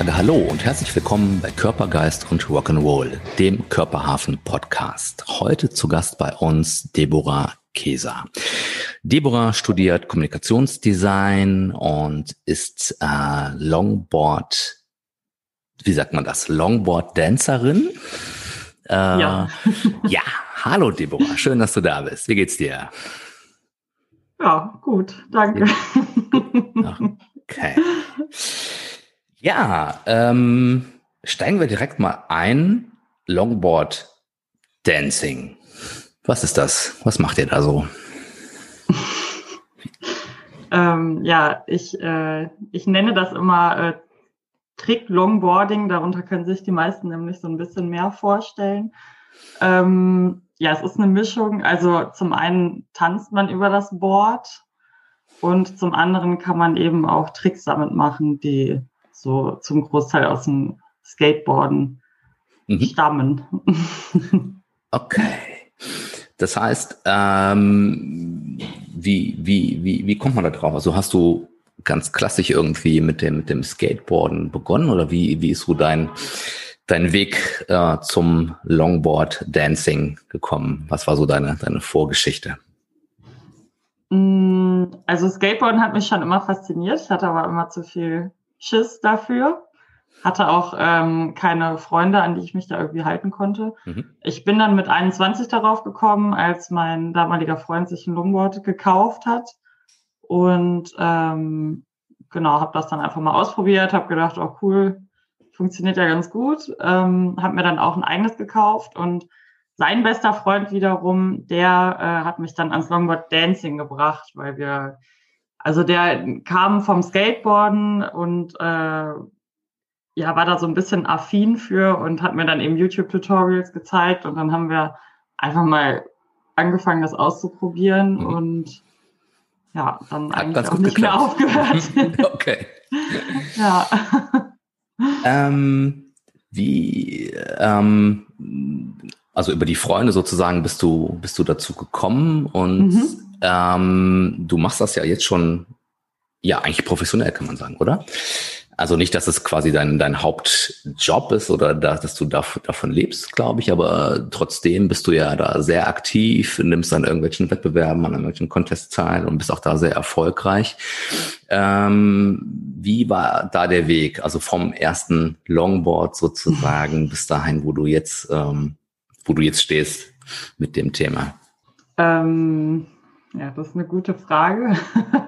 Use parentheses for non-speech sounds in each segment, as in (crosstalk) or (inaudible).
Sage Hallo und herzlich willkommen bei Körpergeist und Rock'n'Roll, dem Körperhafen Podcast. Heute zu Gast bei uns Deborah Keser. Deborah studiert Kommunikationsdesign und ist äh, Longboard, wie sagt man das, Longboard-Dancerin. Äh, ja. (laughs) ja, hallo Deborah, schön, dass du da bist. Wie geht's dir? Ja, gut, danke. Okay. (laughs) Ja, ähm, steigen wir direkt mal ein. Longboard Dancing. Was ist das? Was macht ihr da so? (laughs) ähm, ja, ich, äh, ich nenne das immer äh, Trick Longboarding. Darunter können sich die meisten nämlich so ein bisschen mehr vorstellen. Ähm, ja, es ist eine Mischung. Also zum einen tanzt man über das Board und zum anderen kann man eben auch Tricks damit machen, die so zum Großteil aus dem Skateboarden mhm. stammen. (laughs) okay. Das heißt, ähm, wie, wie, wie, wie kommt man da drauf? Also hast du ganz klassisch irgendwie mit dem, mit dem Skateboarden begonnen oder wie, wie ist so dein, dein Weg äh, zum Longboard Dancing gekommen? Was war so deine, deine Vorgeschichte? Mm, also Skateboarden hat mich schon immer fasziniert. Ich hatte aber immer zu viel Schiss dafür. Hatte auch ähm, keine Freunde, an die ich mich da irgendwie halten konnte. Mhm. Ich bin dann mit 21 darauf gekommen, als mein damaliger Freund sich ein Longboard gekauft hat. Und ähm, genau, habe das dann einfach mal ausprobiert, habe gedacht, oh cool, funktioniert ja ganz gut. Ähm, habe mir dann auch ein eigenes gekauft und sein bester Freund wiederum, der äh, hat mich dann ans Longboard Dancing gebracht, weil wir also der kam vom Skateboarden und äh, ja, war da so ein bisschen affin für und hat mir dann eben YouTube-Tutorials gezeigt und dann haben wir einfach mal angefangen, das auszuprobieren mhm. und ja, dann hat eigentlich auch nicht geklappt. mehr aufgehört. (laughs) (laughs) okay. ja. Ähm, wie, ähm, also über die Freunde sozusagen bist du, bist du dazu gekommen und mhm. Ähm, du machst das ja jetzt schon, ja, eigentlich professionell, kann man sagen, oder? Also nicht, dass es quasi dein, dein Hauptjob ist oder da, dass du da, davon lebst, glaube ich, aber trotzdem bist du ja da sehr aktiv, nimmst an irgendwelchen Wettbewerben, an irgendwelchen Contests teil und bist auch da sehr erfolgreich. Ähm, wie war da der Weg? Also vom ersten Longboard sozusagen bis dahin, wo du jetzt, ähm, wo du jetzt stehst mit dem Thema? Ähm ja, das ist eine gute Frage.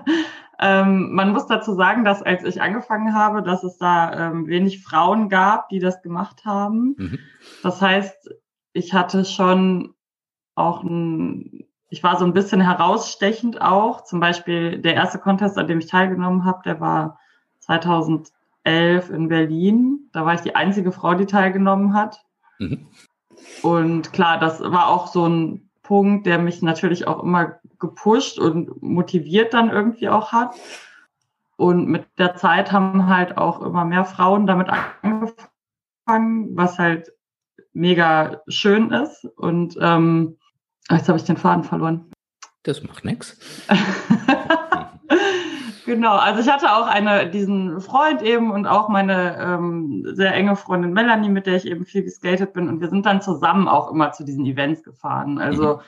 (laughs) ähm, man muss dazu sagen, dass als ich angefangen habe, dass es da ähm, wenig Frauen gab, die das gemacht haben. Mhm. Das heißt, ich hatte schon auch ein, ich war so ein bisschen herausstechend auch. Zum Beispiel der erste Contest, an dem ich teilgenommen habe, der war 2011 in Berlin. Da war ich die einzige Frau, die teilgenommen hat. Mhm. Und klar, das war auch so ein Punkt, der mich natürlich auch immer gepusht und motiviert dann irgendwie auch hat. Und mit der Zeit haben halt auch immer mehr Frauen damit angefangen, was halt mega schön ist. Und ähm, jetzt habe ich den Faden verloren. Das macht nichts. (laughs) Genau, also ich hatte auch eine, diesen Freund eben und auch meine ähm, sehr enge Freundin Melanie, mit der ich eben viel geskatet bin. Und wir sind dann zusammen auch immer zu diesen Events gefahren. Also mhm.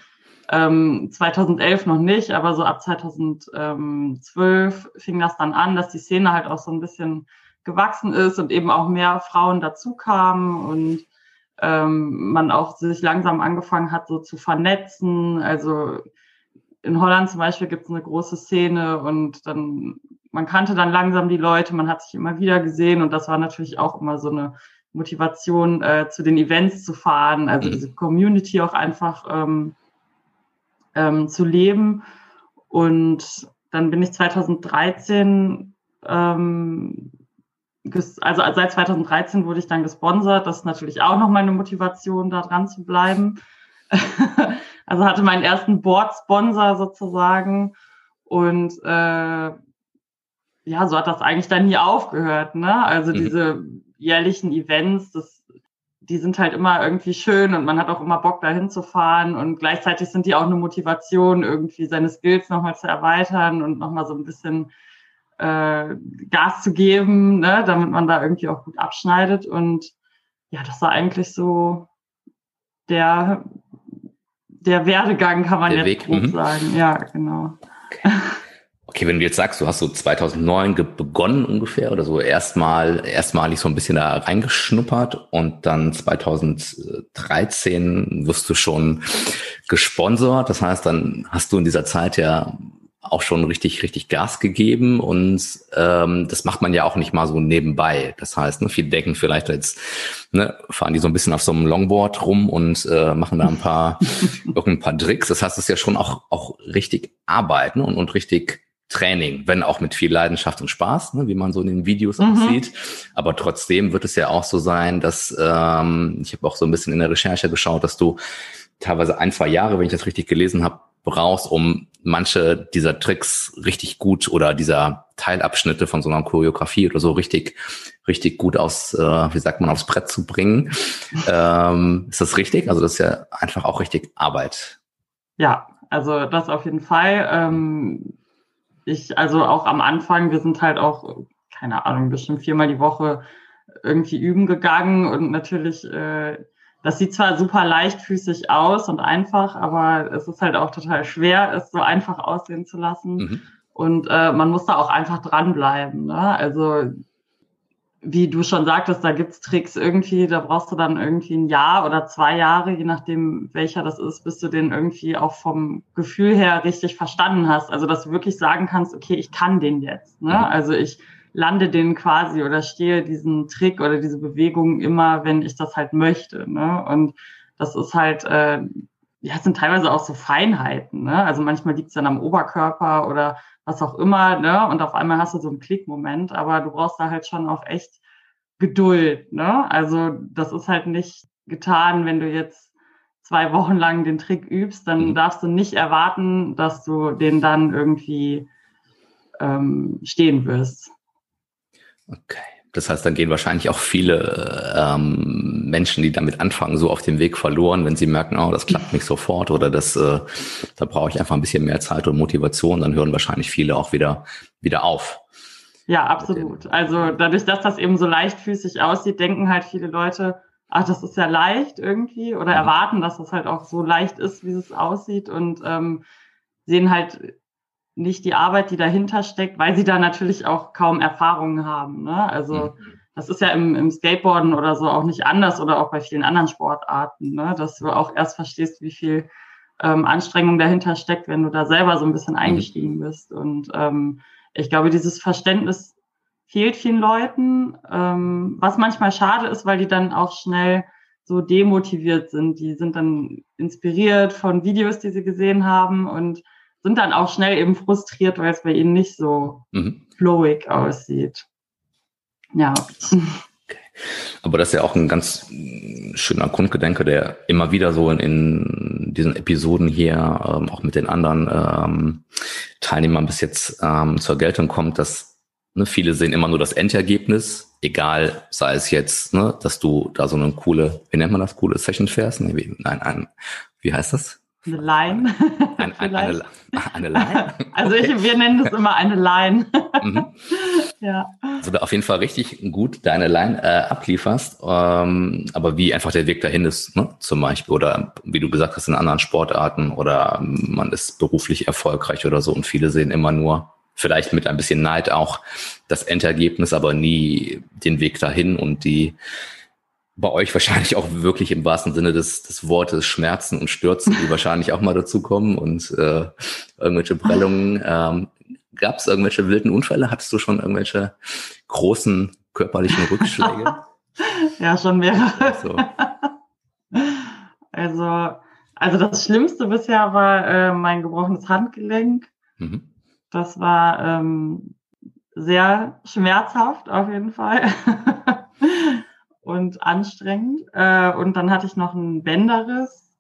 Ähm, 2011 noch nicht, aber so ab 2012 fing das dann an, dass die Szene halt auch so ein bisschen gewachsen ist und eben auch mehr Frauen dazu kamen und ähm, man auch sich langsam angefangen hat, so zu vernetzen. Also in Holland zum Beispiel gibt es eine große Szene und dann, man kannte dann langsam die Leute, man hat sich immer wieder gesehen und das war natürlich auch immer so eine Motivation, äh, zu den Events zu fahren, also mhm. diese Community auch einfach ähm, ähm, zu leben. Und dann bin ich 2013, ähm, also seit 2013 wurde ich dann gesponsert. Das ist natürlich auch nochmal eine Motivation, da dran zu bleiben. (laughs) also hatte meinen ersten Board-Sponsor sozusagen und äh, ja, so hat das eigentlich dann nie aufgehört. Ne? Also mhm. diese jährlichen Events, das, die sind halt immer irgendwie schön und man hat auch immer Bock, da hinzufahren und gleichzeitig sind die auch eine Motivation, irgendwie seine Skills nochmal zu erweitern und nochmal so ein bisschen äh, Gas zu geben, ne? damit man da irgendwie auch gut abschneidet. Und ja, das war eigentlich so der, der Werdegang, kann man der jetzt Weg. grob mhm. sagen. Ja, genau. Okay. Okay, wenn du jetzt sagst, du hast so 2009 begonnen ungefähr oder so erstmal erstmalig so ein bisschen da reingeschnuppert und dann 2013 wirst du schon gesponsert. Das heißt, dann hast du in dieser Zeit ja auch schon richtig, richtig Gas gegeben und ähm, das macht man ja auch nicht mal so nebenbei. Das heißt, ne, viele denken vielleicht jetzt, ne, fahren die so ein bisschen auf so einem Longboard rum und äh, machen da ein paar, (laughs) irgendein paar Tricks. Das heißt, es ist ja schon auch, auch richtig Arbeiten und, und richtig Training, wenn auch mit viel Leidenschaft und Spaß, ne, wie man so in den Videos mhm. auch sieht. Aber trotzdem wird es ja auch so sein, dass ähm, ich habe auch so ein bisschen in der Recherche geschaut, dass du teilweise ein, zwei Jahre, wenn ich das richtig gelesen habe, brauchst, um manche dieser Tricks richtig gut oder dieser Teilabschnitte von so einer Choreografie oder so richtig, richtig gut aus, äh, wie sagt man, aufs Brett zu bringen. ähm, ist das richtig? Also das ist ja einfach auch richtig Arbeit. Ja, also das auf jeden Fall. Ähm, ich, also auch am Anfang, wir sind halt auch, keine Ahnung, bestimmt viermal die Woche irgendwie üben gegangen und natürlich äh, das sieht zwar super leichtfüßig aus und einfach, aber es ist halt auch total schwer, es so einfach aussehen zu lassen. Mhm. Und äh, man muss da auch einfach dranbleiben. Ne? Also wie du schon sagtest, da gibt's Tricks irgendwie, da brauchst du dann irgendwie ein Jahr oder zwei Jahre, je nachdem welcher das ist, bis du den irgendwie auch vom Gefühl her richtig verstanden hast. Also dass du wirklich sagen kannst, okay, ich kann den jetzt. Ne? Mhm. Also ich lande den quasi oder stehe diesen Trick oder diese Bewegung immer, wenn ich das halt möchte. Ne? Und das ist halt, äh, ja, es sind teilweise auch so Feinheiten. Ne? Also manchmal liegt es dann am Oberkörper oder was auch immer, ne? Und auf einmal hast du so einen Klickmoment, aber du brauchst da halt schon auch echt Geduld, ne? Also das ist halt nicht getan, wenn du jetzt zwei Wochen lang den Trick übst, dann mhm. darfst du nicht erwarten, dass du den dann irgendwie ähm, stehen wirst. Okay. Das heißt, dann gehen wahrscheinlich auch viele ähm, Menschen, die damit anfangen, so auf dem Weg verloren, wenn sie merken, oh, das klappt nicht sofort oder das, äh, da brauche ich einfach ein bisschen mehr Zeit und Motivation, dann hören wahrscheinlich viele auch wieder, wieder auf. Ja, absolut. Also dadurch, dass das eben so leichtfüßig aussieht, denken halt viele Leute, ach, das ist ja leicht irgendwie oder mhm. erwarten, dass das halt auch so leicht ist, wie es aussieht und ähm, sehen halt nicht die Arbeit, die dahinter steckt, weil sie da natürlich auch kaum Erfahrungen haben. Ne? Also mhm. das ist ja im, im Skateboarden oder so auch nicht anders oder auch bei vielen anderen Sportarten, ne? dass du auch erst verstehst, wie viel ähm, Anstrengung dahinter steckt, wenn du da selber so ein bisschen mhm. eingestiegen bist. Und ähm, ich glaube, dieses Verständnis fehlt vielen Leuten, ähm, was manchmal schade ist, weil die dann auch schnell so demotiviert sind. Die sind dann inspiriert von Videos, die sie gesehen haben und sind dann auch schnell eben frustriert, weil es bei ihnen nicht so mhm. flowig aussieht. Ja. Okay. Aber das ist ja auch ein ganz schöner Grundgedanke, der immer wieder so in, in diesen Episoden hier, ähm, auch mit den anderen ähm, Teilnehmern bis jetzt ähm, zur Geltung kommt, dass ne, viele sehen immer nur das Endergebnis, egal, sei es jetzt, ne, dass du da so eine coole, wie nennt man das, coole Session fährst? Nee, wie, nein, ein, wie heißt das? Eine Line. Ein, ein, eine, (laughs) eine Line? (laughs) Also ich, wir nennen das immer eine Line. (laughs) Mhm. ja. Also da auf jeden Fall richtig gut deine Line äh, ablieferst, ähm, aber wie einfach der Weg dahin ist, ne? zum Beispiel, oder wie du gesagt hast, in anderen Sportarten oder man ist beruflich erfolgreich oder so und viele sehen immer nur, vielleicht mit ein bisschen Neid auch, das Endergebnis, aber nie den Weg dahin und die bei euch wahrscheinlich auch wirklich im wahrsten Sinne des, des Wortes Schmerzen und Stürzen, die (laughs) wahrscheinlich auch mal dazu kommen und äh, irgendwelche Prellungen. Ähm, Gab es irgendwelche wilden Unfälle? Hattest du schon irgendwelche großen körperlichen Rückschläge? (laughs) ja, schon mehrere. Also. (laughs) also, also das Schlimmste bisher war äh, mein gebrochenes Handgelenk. Mhm. Das war ähm, sehr schmerzhaft auf jeden Fall und anstrengend. Äh, und dann hatte ich noch einen Bänderriss.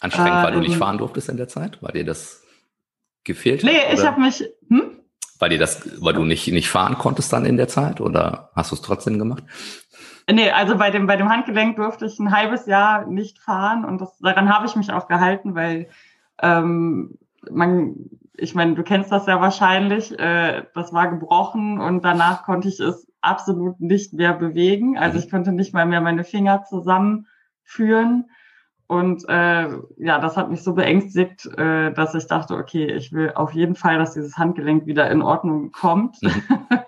Anstrengend, weil äh, du nicht fahren durftest in der Zeit? Weil dir das gefehlt nee, hat? Nee, ich habe mich. Hm? Weil dir das, weil du nicht, nicht fahren konntest dann in der Zeit oder hast du es trotzdem gemacht? Nee, also bei dem, bei dem Handgelenk durfte ich ein halbes Jahr nicht fahren und das, daran habe ich mich auch gehalten, weil ähm, man, ich meine, du kennst das ja wahrscheinlich, äh, das war gebrochen und danach konnte ich es absolut nicht mehr bewegen. Also ich konnte nicht mal mehr meine Finger zusammenführen. Und äh, ja, das hat mich so beängstigt, äh, dass ich dachte, okay, ich will auf jeden Fall, dass dieses Handgelenk wieder in Ordnung kommt. Mhm.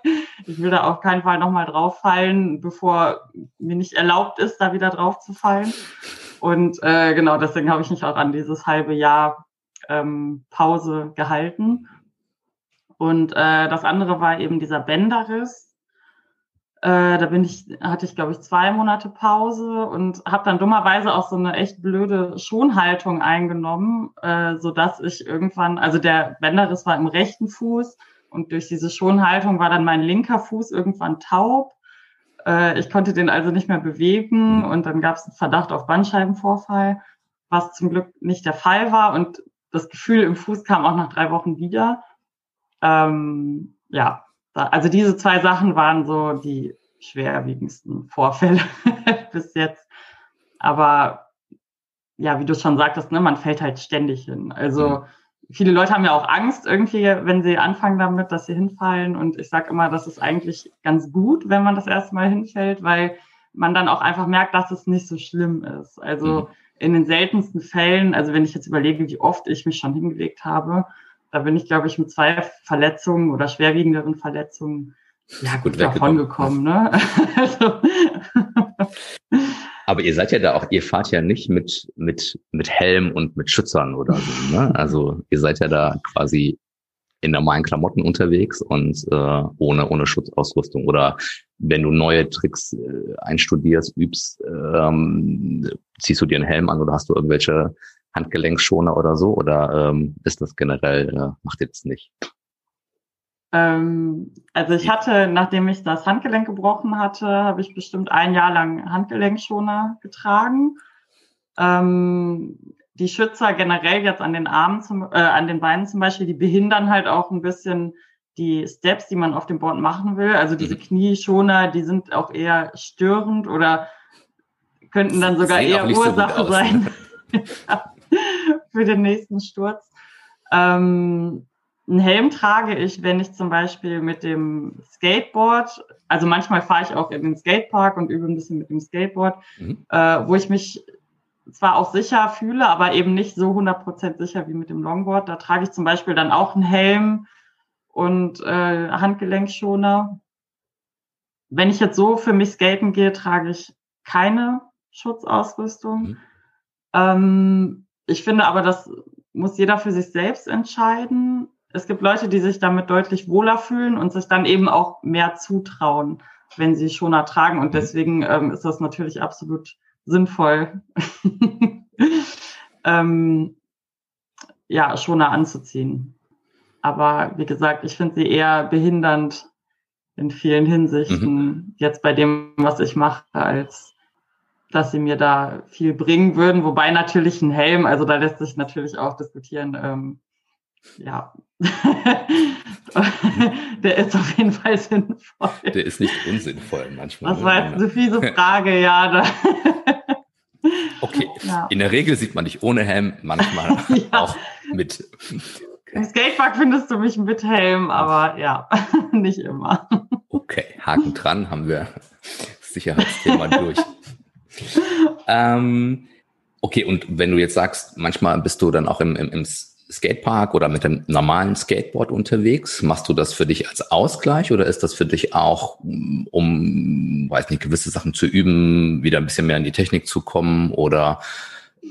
(laughs) ich will da auf keinen Fall nochmal drauf fallen, bevor mir nicht erlaubt ist, da wieder drauf zu fallen. Und äh, genau, deswegen habe ich mich auch an dieses halbe Jahr ähm, Pause gehalten. Und äh, das andere war eben dieser Bänderriss. Äh, da bin ich, hatte ich, glaube ich, zwei Monate Pause und habe dann dummerweise auch so eine echt blöde Schonhaltung eingenommen, äh, so dass ich irgendwann, also der Bänderriss war im rechten Fuß und durch diese Schonhaltung war dann mein linker Fuß irgendwann taub. Äh, ich konnte den also nicht mehr bewegen und dann gab es einen Verdacht auf Bandscheibenvorfall, was zum Glück nicht der Fall war und das Gefühl im Fuß kam auch nach drei Wochen wieder. Ähm, ja, also diese zwei Sachen waren so die schwerwiegendsten Vorfälle (laughs) bis jetzt. Aber ja, wie du schon sagtest, ne, man fällt halt ständig hin. Also mhm. viele Leute haben ja auch Angst irgendwie, wenn sie anfangen damit, dass sie hinfallen. Und ich sage immer, das ist eigentlich ganz gut, wenn man das erste Mal hinfällt, weil man dann auch einfach merkt, dass es nicht so schlimm ist. Also mhm. in den seltensten Fällen, also wenn ich jetzt überlege, wie oft ich mich schon hingelegt habe, da bin ich, glaube ich, mit zwei Verletzungen oder schwerwiegenderen Verletzungen ja, gut davon gekommen. Ne? also. Aber ihr seid ja da auch, ihr fahrt ja nicht mit, mit, mit Helm und mit Schützern oder so. Ne? Also ihr seid ja da quasi in normalen Klamotten unterwegs und äh, ohne, ohne Schutzausrüstung. Oder wenn du neue Tricks äh, einstudierst, übst, ähm, ziehst du dir einen Helm an oder hast du irgendwelche Handgelenkschoner oder so? Oder ähm, ist das generell, äh, macht ihr das nicht? Ähm, also ich hatte, nachdem ich das Handgelenk gebrochen hatte, habe ich bestimmt ein Jahr lang Handgelenkschoner getragen. Ähm, die Schützer generell jetzt an den Armen, zum, äh, an den Beinen zum Beispiel, die behindern halt auch ein bisschen die Steps, die man auf dem Board machen will. Also diese mhm. Knieschoner, die sind auch eher störend oder könnten dann sogar eher Ursache so sein. (laughs) (laughs) (laughs) für den nächsten Sturz. Ähm, einen Helm trage ich, wenn ich zum Beispiel mit dem Skateboard, also manchmal fahre ich auch in den Skatepark und übe ein bisschen mit dem Skateboard, mhm. äh, wo ich mich zwar auch sicher fühle, aber eben nicht so 100% sicher wie mit dem Longboard. Da trage ich zum Beispiel dann auch einen Helm und äh, Handgelenkschoner. Wenn ich jetzt so für mich skaten gehe, trage ich keine Schutzausrüstung. Mhm. Ähm, ich finde aber, das muss jeder für sich selbst entscheiden. Es gibt Leute, die sich damit deutlich wohler fühlen und sich dann eben auch mehr zutrauen, wenn sie Schoner tragen. Und mhm. deswegen ähm, ist das natürlich absolut sinnvoll, (laughs) ähm, ja, Schoner anzuziehen. Aber wie gesagt, ich finde sie eher behindernd in vielen Hinsichten, mhm. jetzt bei dem, was ich mache, als dass sie mir da viel bringen würden. Wobei natürlich ein Helm, also da lässt sich natürlich auch diskutieren. Ähm, ja, (laughs) der ist auf jeden Fall sinnvoll. Der ist nicht unsinnvoll manchmal. Das war jetzt eine fiese (laughs) Frage, ja. Da (laughs) okay, ja. in der Regel sieht man dich ohne Helm, manchmal ja. auch mit. Im Skatepark findest du mich mit Helm, aber ja, nicht immer. Okay, Haken dran, haben wir das Sicherheitsthema durch (laughs) ähm, okay, und wenn du jetzt sagst, manchmal bist du dann auch im, im, im Skatepark oder mit dem normalen Skateboard unterwegs, machst du das für dich als Ausgleich oder ist das für dich auch, um, weiß nicht, gewisse Sachen zu üben, wieder ein bisschen mehr in die Technik zu kommen oder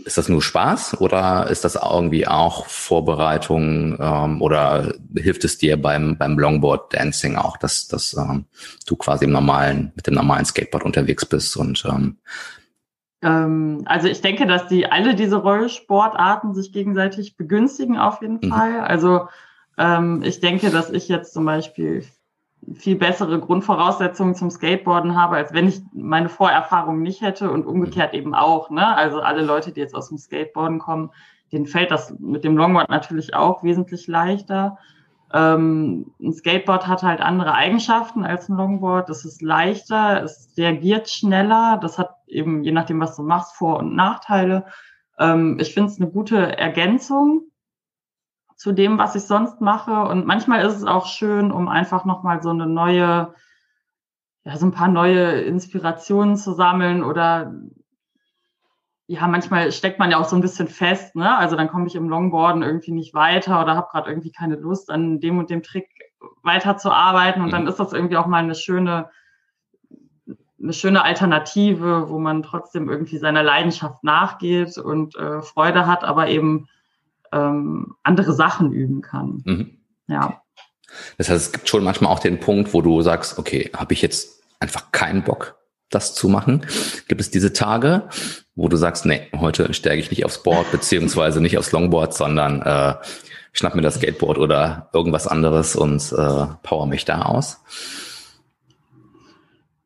ist das nur Spaß oder ist das irgendwie auch Vorbereitung ähm, oder hilft es dir beim, beim Longboard Dancing auch, dass, dass ähm, du quasi im normalen, mit dem normalen Skateboard unterwegs bist und ähm, also ich denke, dass die alle diese Rollsportarten sich gegenseitig begünstigen auf jeden mhm. Fall. Also ähm, ich denke, dass ich jetzt zum Beispiel viel bessere Grundvoraussetzungen zum Skateboarden habe, als wenn ich meine Vorerfahrung nicht hätte und umgekehrt eben auch. Ne? Also alle Leute, die jetzt aus dem Skateboarden kommen, denen fällt das mit dem Longboard natürlich auch wesentlich leichter. Ähm, ein Skateboard hat halt andere Eigenschaften als ein Longboard. Es ist leichter, es reagiert schneller. Das hat eben, je nachdem, was du machst, Vor- und Nachteile. Ähm, ich finde es eine gute Ergänzung zu dem, was ich sonst mache. Und manchmal ist es auch schön, um einfach nochmal so eine neue, ja, so ein paar neue Inspirationen zu sammeln oder ja, manchmal steckt man ja auch so ein bisschen fest, ne? Also dann komme ich im Longboarden irgendwie nicht weiter oder habe gerade irgendwie keine Lust, an dem und dem Trick weiterzuarbeiten. Und mhm. dann ist das irgendwie auch mal eine schöne, eine schöne Alternative, wo man trotzdem irgendwie seiner Leidenschaft nachgeht und äh, Freude hat, aber eben ähm, andere Sachen üben kann. Mhm. Ja. Das heißt, es gibt schon manchmal auch den Punkt, wo du sagst, okay, habe ich jetzt einfach keinen Bock, das zu machen? Gibt es diese Tage, wo du sagst, nee, heute steige ich nicht aufs Board, beziehungsweise nicht aufs Longboard, sondern äh, schnapp mir das Skateboard oder irgendwas anderes und äh, power mich da aus?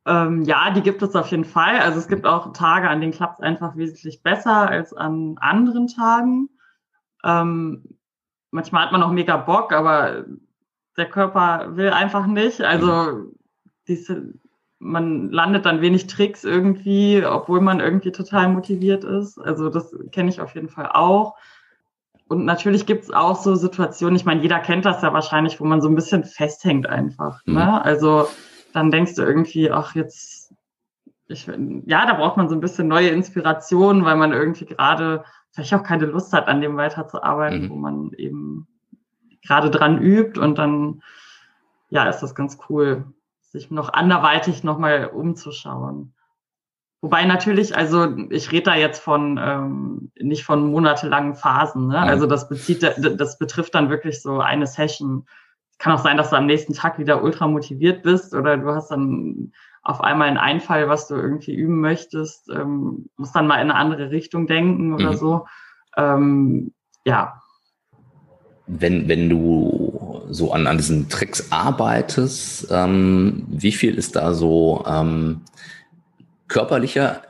Ähm, ja, die gibt es auf jeden Fall. Also es gibt auch Tage, an denen klappt es einfach wesentlich besser als an anderen Tagen. Ähm, manchmal hat man auch mega Bock, aber der Körper will einfach nicht. Also diese, man landet dann wenig Tricks irgendwie, obwohl man irgendwie total motiviert ist. Also das kenne ich auf jeden Fall auch. Und natürlich gibt es auch so Situationen, ich meine, jeder kennt das ja wahrscheinlich, wo man so ein bisschen festhängt einfach. Mhm. Ne? Also dann denkst du irgendwie, ach, jetzt, ich, ja, da braucht man so ein bisschen neue Inspiration, weil man irgendwie gerade vielleicht auch keine Lust hat, an dem weiterzuarbeiten, mhm. wo man eben gerade dran übt und dann, ja, ist das ganz cool, sich noch anderweitig nochmal umzuschauen. Wobei natürlich, also ich rede da jetzt von ähm, nicht von monatelangen Phasen. Ne? Also das bezieht, das betrifft dann wirklich so eine Session. Kann auch sein, dass du am nächsten Tag wieder ultra motiviert bist oder du hast dann auf einmal einen Einfall, was du irgendwie üben möchtest, ähm, musst dann mal in eine andere Richtung denken oder mhm. so. Ähm, ja. Wenn, wenn du so an, an diesen Tricks arbeitest, ähm, wie viel ist da so ähm, körperlicher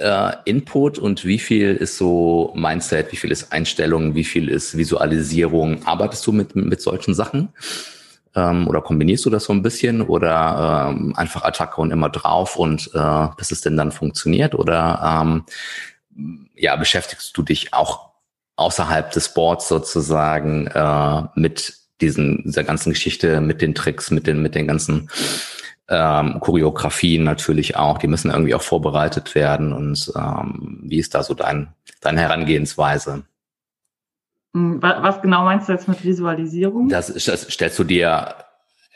äh, Input und wie viel ist so Mindset, wie viel ist Einstellung, wie viel ist Visualisierung? Arbeitest du mit, mit solchen Sachen? Ähm, oder kombinierst du das so ein bisschen oder ähm, einfach Attacke und immer drauf und äh, bis es denn dann funktioniert? Oder ähm, ja, beschäftigst du dich auch außerhalb des Boards sozusagen äh, mit diesen, dieser ganzen Geschichte, mit den Tricks, mit den, mit den ganzen ähm, Choreografien natürlich auch, die müssen irgendwie auch vorbereitet werden. Und ähm, wie ist da so dein, deine Herangehensweise? Hm, was genau meinst du jetzt mit Visualisierung? Das, das stellst du dir,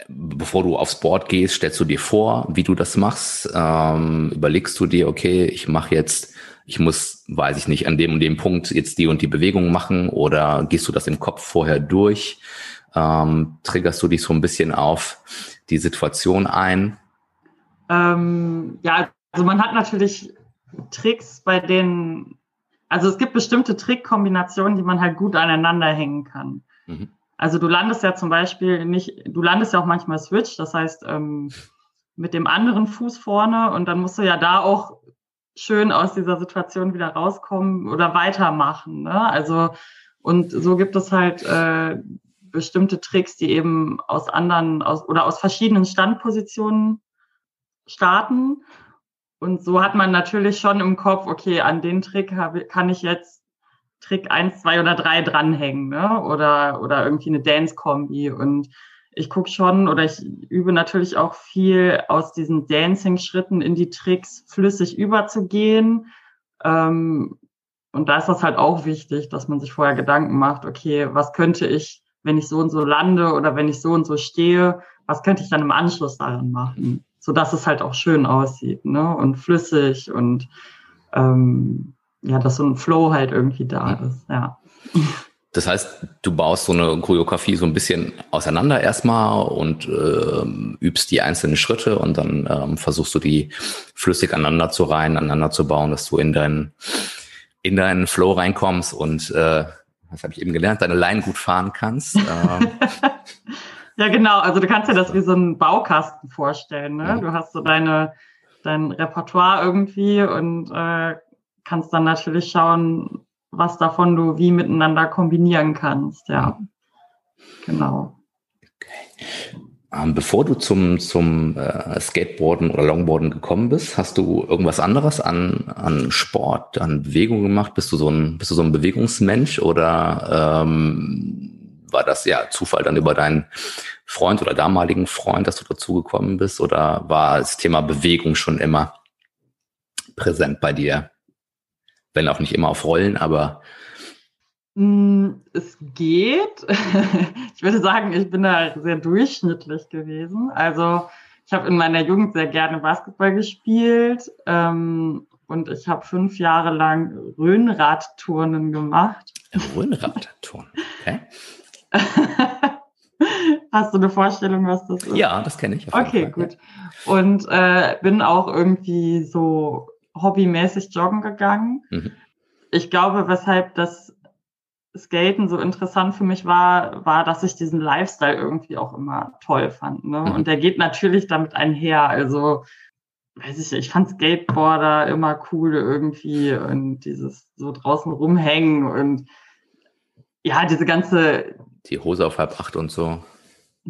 bevor du aufs Board gehst, stellst du dir vor, wie du das machst. Ähm, überlegst du dir, okay, ich mache jetzt, ich muss, weiß ich nicht, an dem und dem Punkt jetzt die und die Bewegung machen oder gehst du das im Kopf vorher durch? Ähm, triggerst du dich so ein bisschen auf die Situation ein? Ähm, ja, also man hat natürlich Tricks, bei denen, also es gibt bestimmte Trickkombinationen, die man halt gut aneinander hängen kann. Mhm. Also du landest ja zum Beispiel nicht, du landest ja auch manchmal Switch, das heißt ähm, mit dem anderen Fuß vorne und dann musst du ja da auch schön aus dieser Situation wieder rauskommen oder weitermachen. Ne? Also und so gibt es halt äh, bestimmte Tricks, die eben aus anderen aus, oder aus verschiedenen Standpositionen starten. Und so hat man natürlich schon im Kopf, okay, an den Trick habe, kann ich jetzt Trick eins, zwei oder drei dranhängen, ne? Oder, oder irgendwie eine Dance-Kombi. Und ich gucke schon oder ich übe natürlich auch viel aus diesen Dancing-Schritten in die Tricks flüssig überzugehen. Ähm, und da ist das halt auch wichtig, dass man sich vorher Gedanken macht, okay, was könnte ich wenn ich so und so lande oder wenn ich so und so stehe, was könnte ich dann im Anschluss daran machen, so dass es halt auch schön aussieht, ne? Und flüssig und ähm, ja, dass so ein Flow halt irgendwie da mhm. ist, ja. Das heißt, du baust so eine Choreografie so ein bisschen auseinander erstmal und äh, übst die einzelnen Schritte und dann ähm, versuchst du die flüssig aneinander zu reihen, aneinander zu bauen, dass du in deinen in deinen Flow reinkommst und äh, das habe ich eben gelernt, deine Line gut fahren kannst. (laughs) Ähm, Ja, genau. Also du kannst dir das wie so einen Baukasten vorstellen. Ne? Mhm. Du hast so deine, dein Repertoire irgendwie und äh, kannst dann natürlich schauen, was davon du wie miteinander kombinieren kannst. Ja, genau. Okay. Ähm, bevor du zum, zum äh, Skateboarden oder Longboarden gekommen bist, hast du irgendwas anderes an, an Sport, an Bewegung gemacht? Bist du so ein, bist du so ein Bewegungsmensch oder ähm, war das ja Zufall dann über deinen Freund oder damaligen Freund, dass du dazu gekommen bist? Oder war das Thema Bewegung schon immer präsent bei dir? Wenn auch nicht immer auf Rollen, aber es geht. (laughs) Ich würde sagen, ich bin da sehr durchschnittlich gewesen. Also ich habe in meiner Jugend sehr gerne Basketball gespielt ähm, und ich habe fünf Jahre lang Röhnradturnen gemacht. Röhnradturnen, okay. (laughs) Hast du eine Vorstellung, was das ist? Ja, das kenne ich. Okay, gut. Und äh, bin auch irgendwie so hobbymäßig joggen gegangen. Mhm. Ich glaube, weshalb das Skaten so interessant für mich war, war, dass ich diesen Lifestyle irgendwie auch immer toll fand. Ne? Mhm. Und der geht natürlich damit einher. Also, weiß ich, ich fand Skateboarder immer cool irgendwie und dieses so draußen rumhängen und ja, diese ganze. Die Hose auf halb acht und so.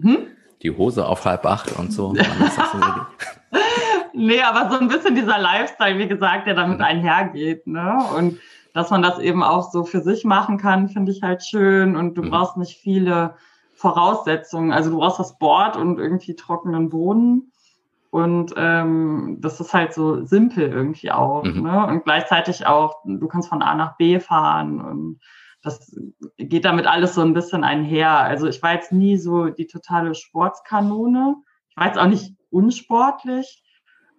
Hm? Die Hose auf halb acht und so. (laughs) nee, aber so ein bisschen dieser Lifestyle, wie gesagt, der damit mhm. einhergeht. Ne? Und dass man das eben auch so für sich machen kann, finde ich halt schön. Und du mhm. brauchst nicht viele Voraussetzungen. Also du brauchst das Board und irgendwie trockenen Boden. Und ähm, das ist halt so simpel irgendwie auch. Mhm. Ne? Und gleichzeitig auch, du kannst von A nach B fahren und das geht damit alles so ein bisschen einher. Also ich war jetzt nie so die totale Sportskanone. Ich war jetzt auch nicht unsportlich.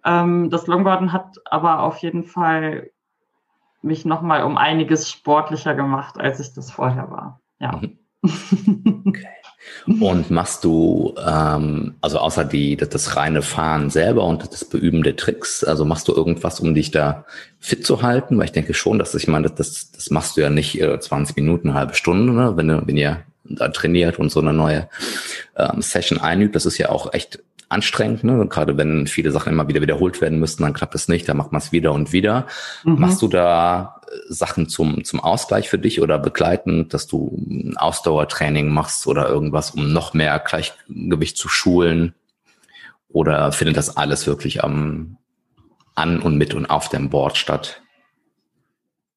Ähm, das Longboarden hat aber auf jeden Fall mich nochmal um einiges sportlicher gemacht, als ich das vorher war. Ja. Mhm. (laughs) Okay. Und machst du, ähm, also außer die, das, das reine Fahren selber und das Beüben der Tricks, also machst du irgendwas, um dich da fit zu halten? Weil ich denke schon, dass ich meine, das, das machst du ja nicht 20 Minuten, eine halbe Stunde, ne? wenn, wenn ihr da trainiert und so eine neue ähm, Session einübt. Das ist ja auch echt anstrengend, ne? gerade wenn viele Sachen immer wieder wiederholt werden müssten, dann klappt es nicht, dann macht man es wieder und wieder. Mhm. Machst du da äh, Sachen zum, zum Ausgleich für dich oder begleitend, dass du ein Ausdauertraining machst oder irgendwas, um noch mehr Gleichgewicht zu schulen? Oder findet das alles wirklich am, an und mit und auf dem Board statt?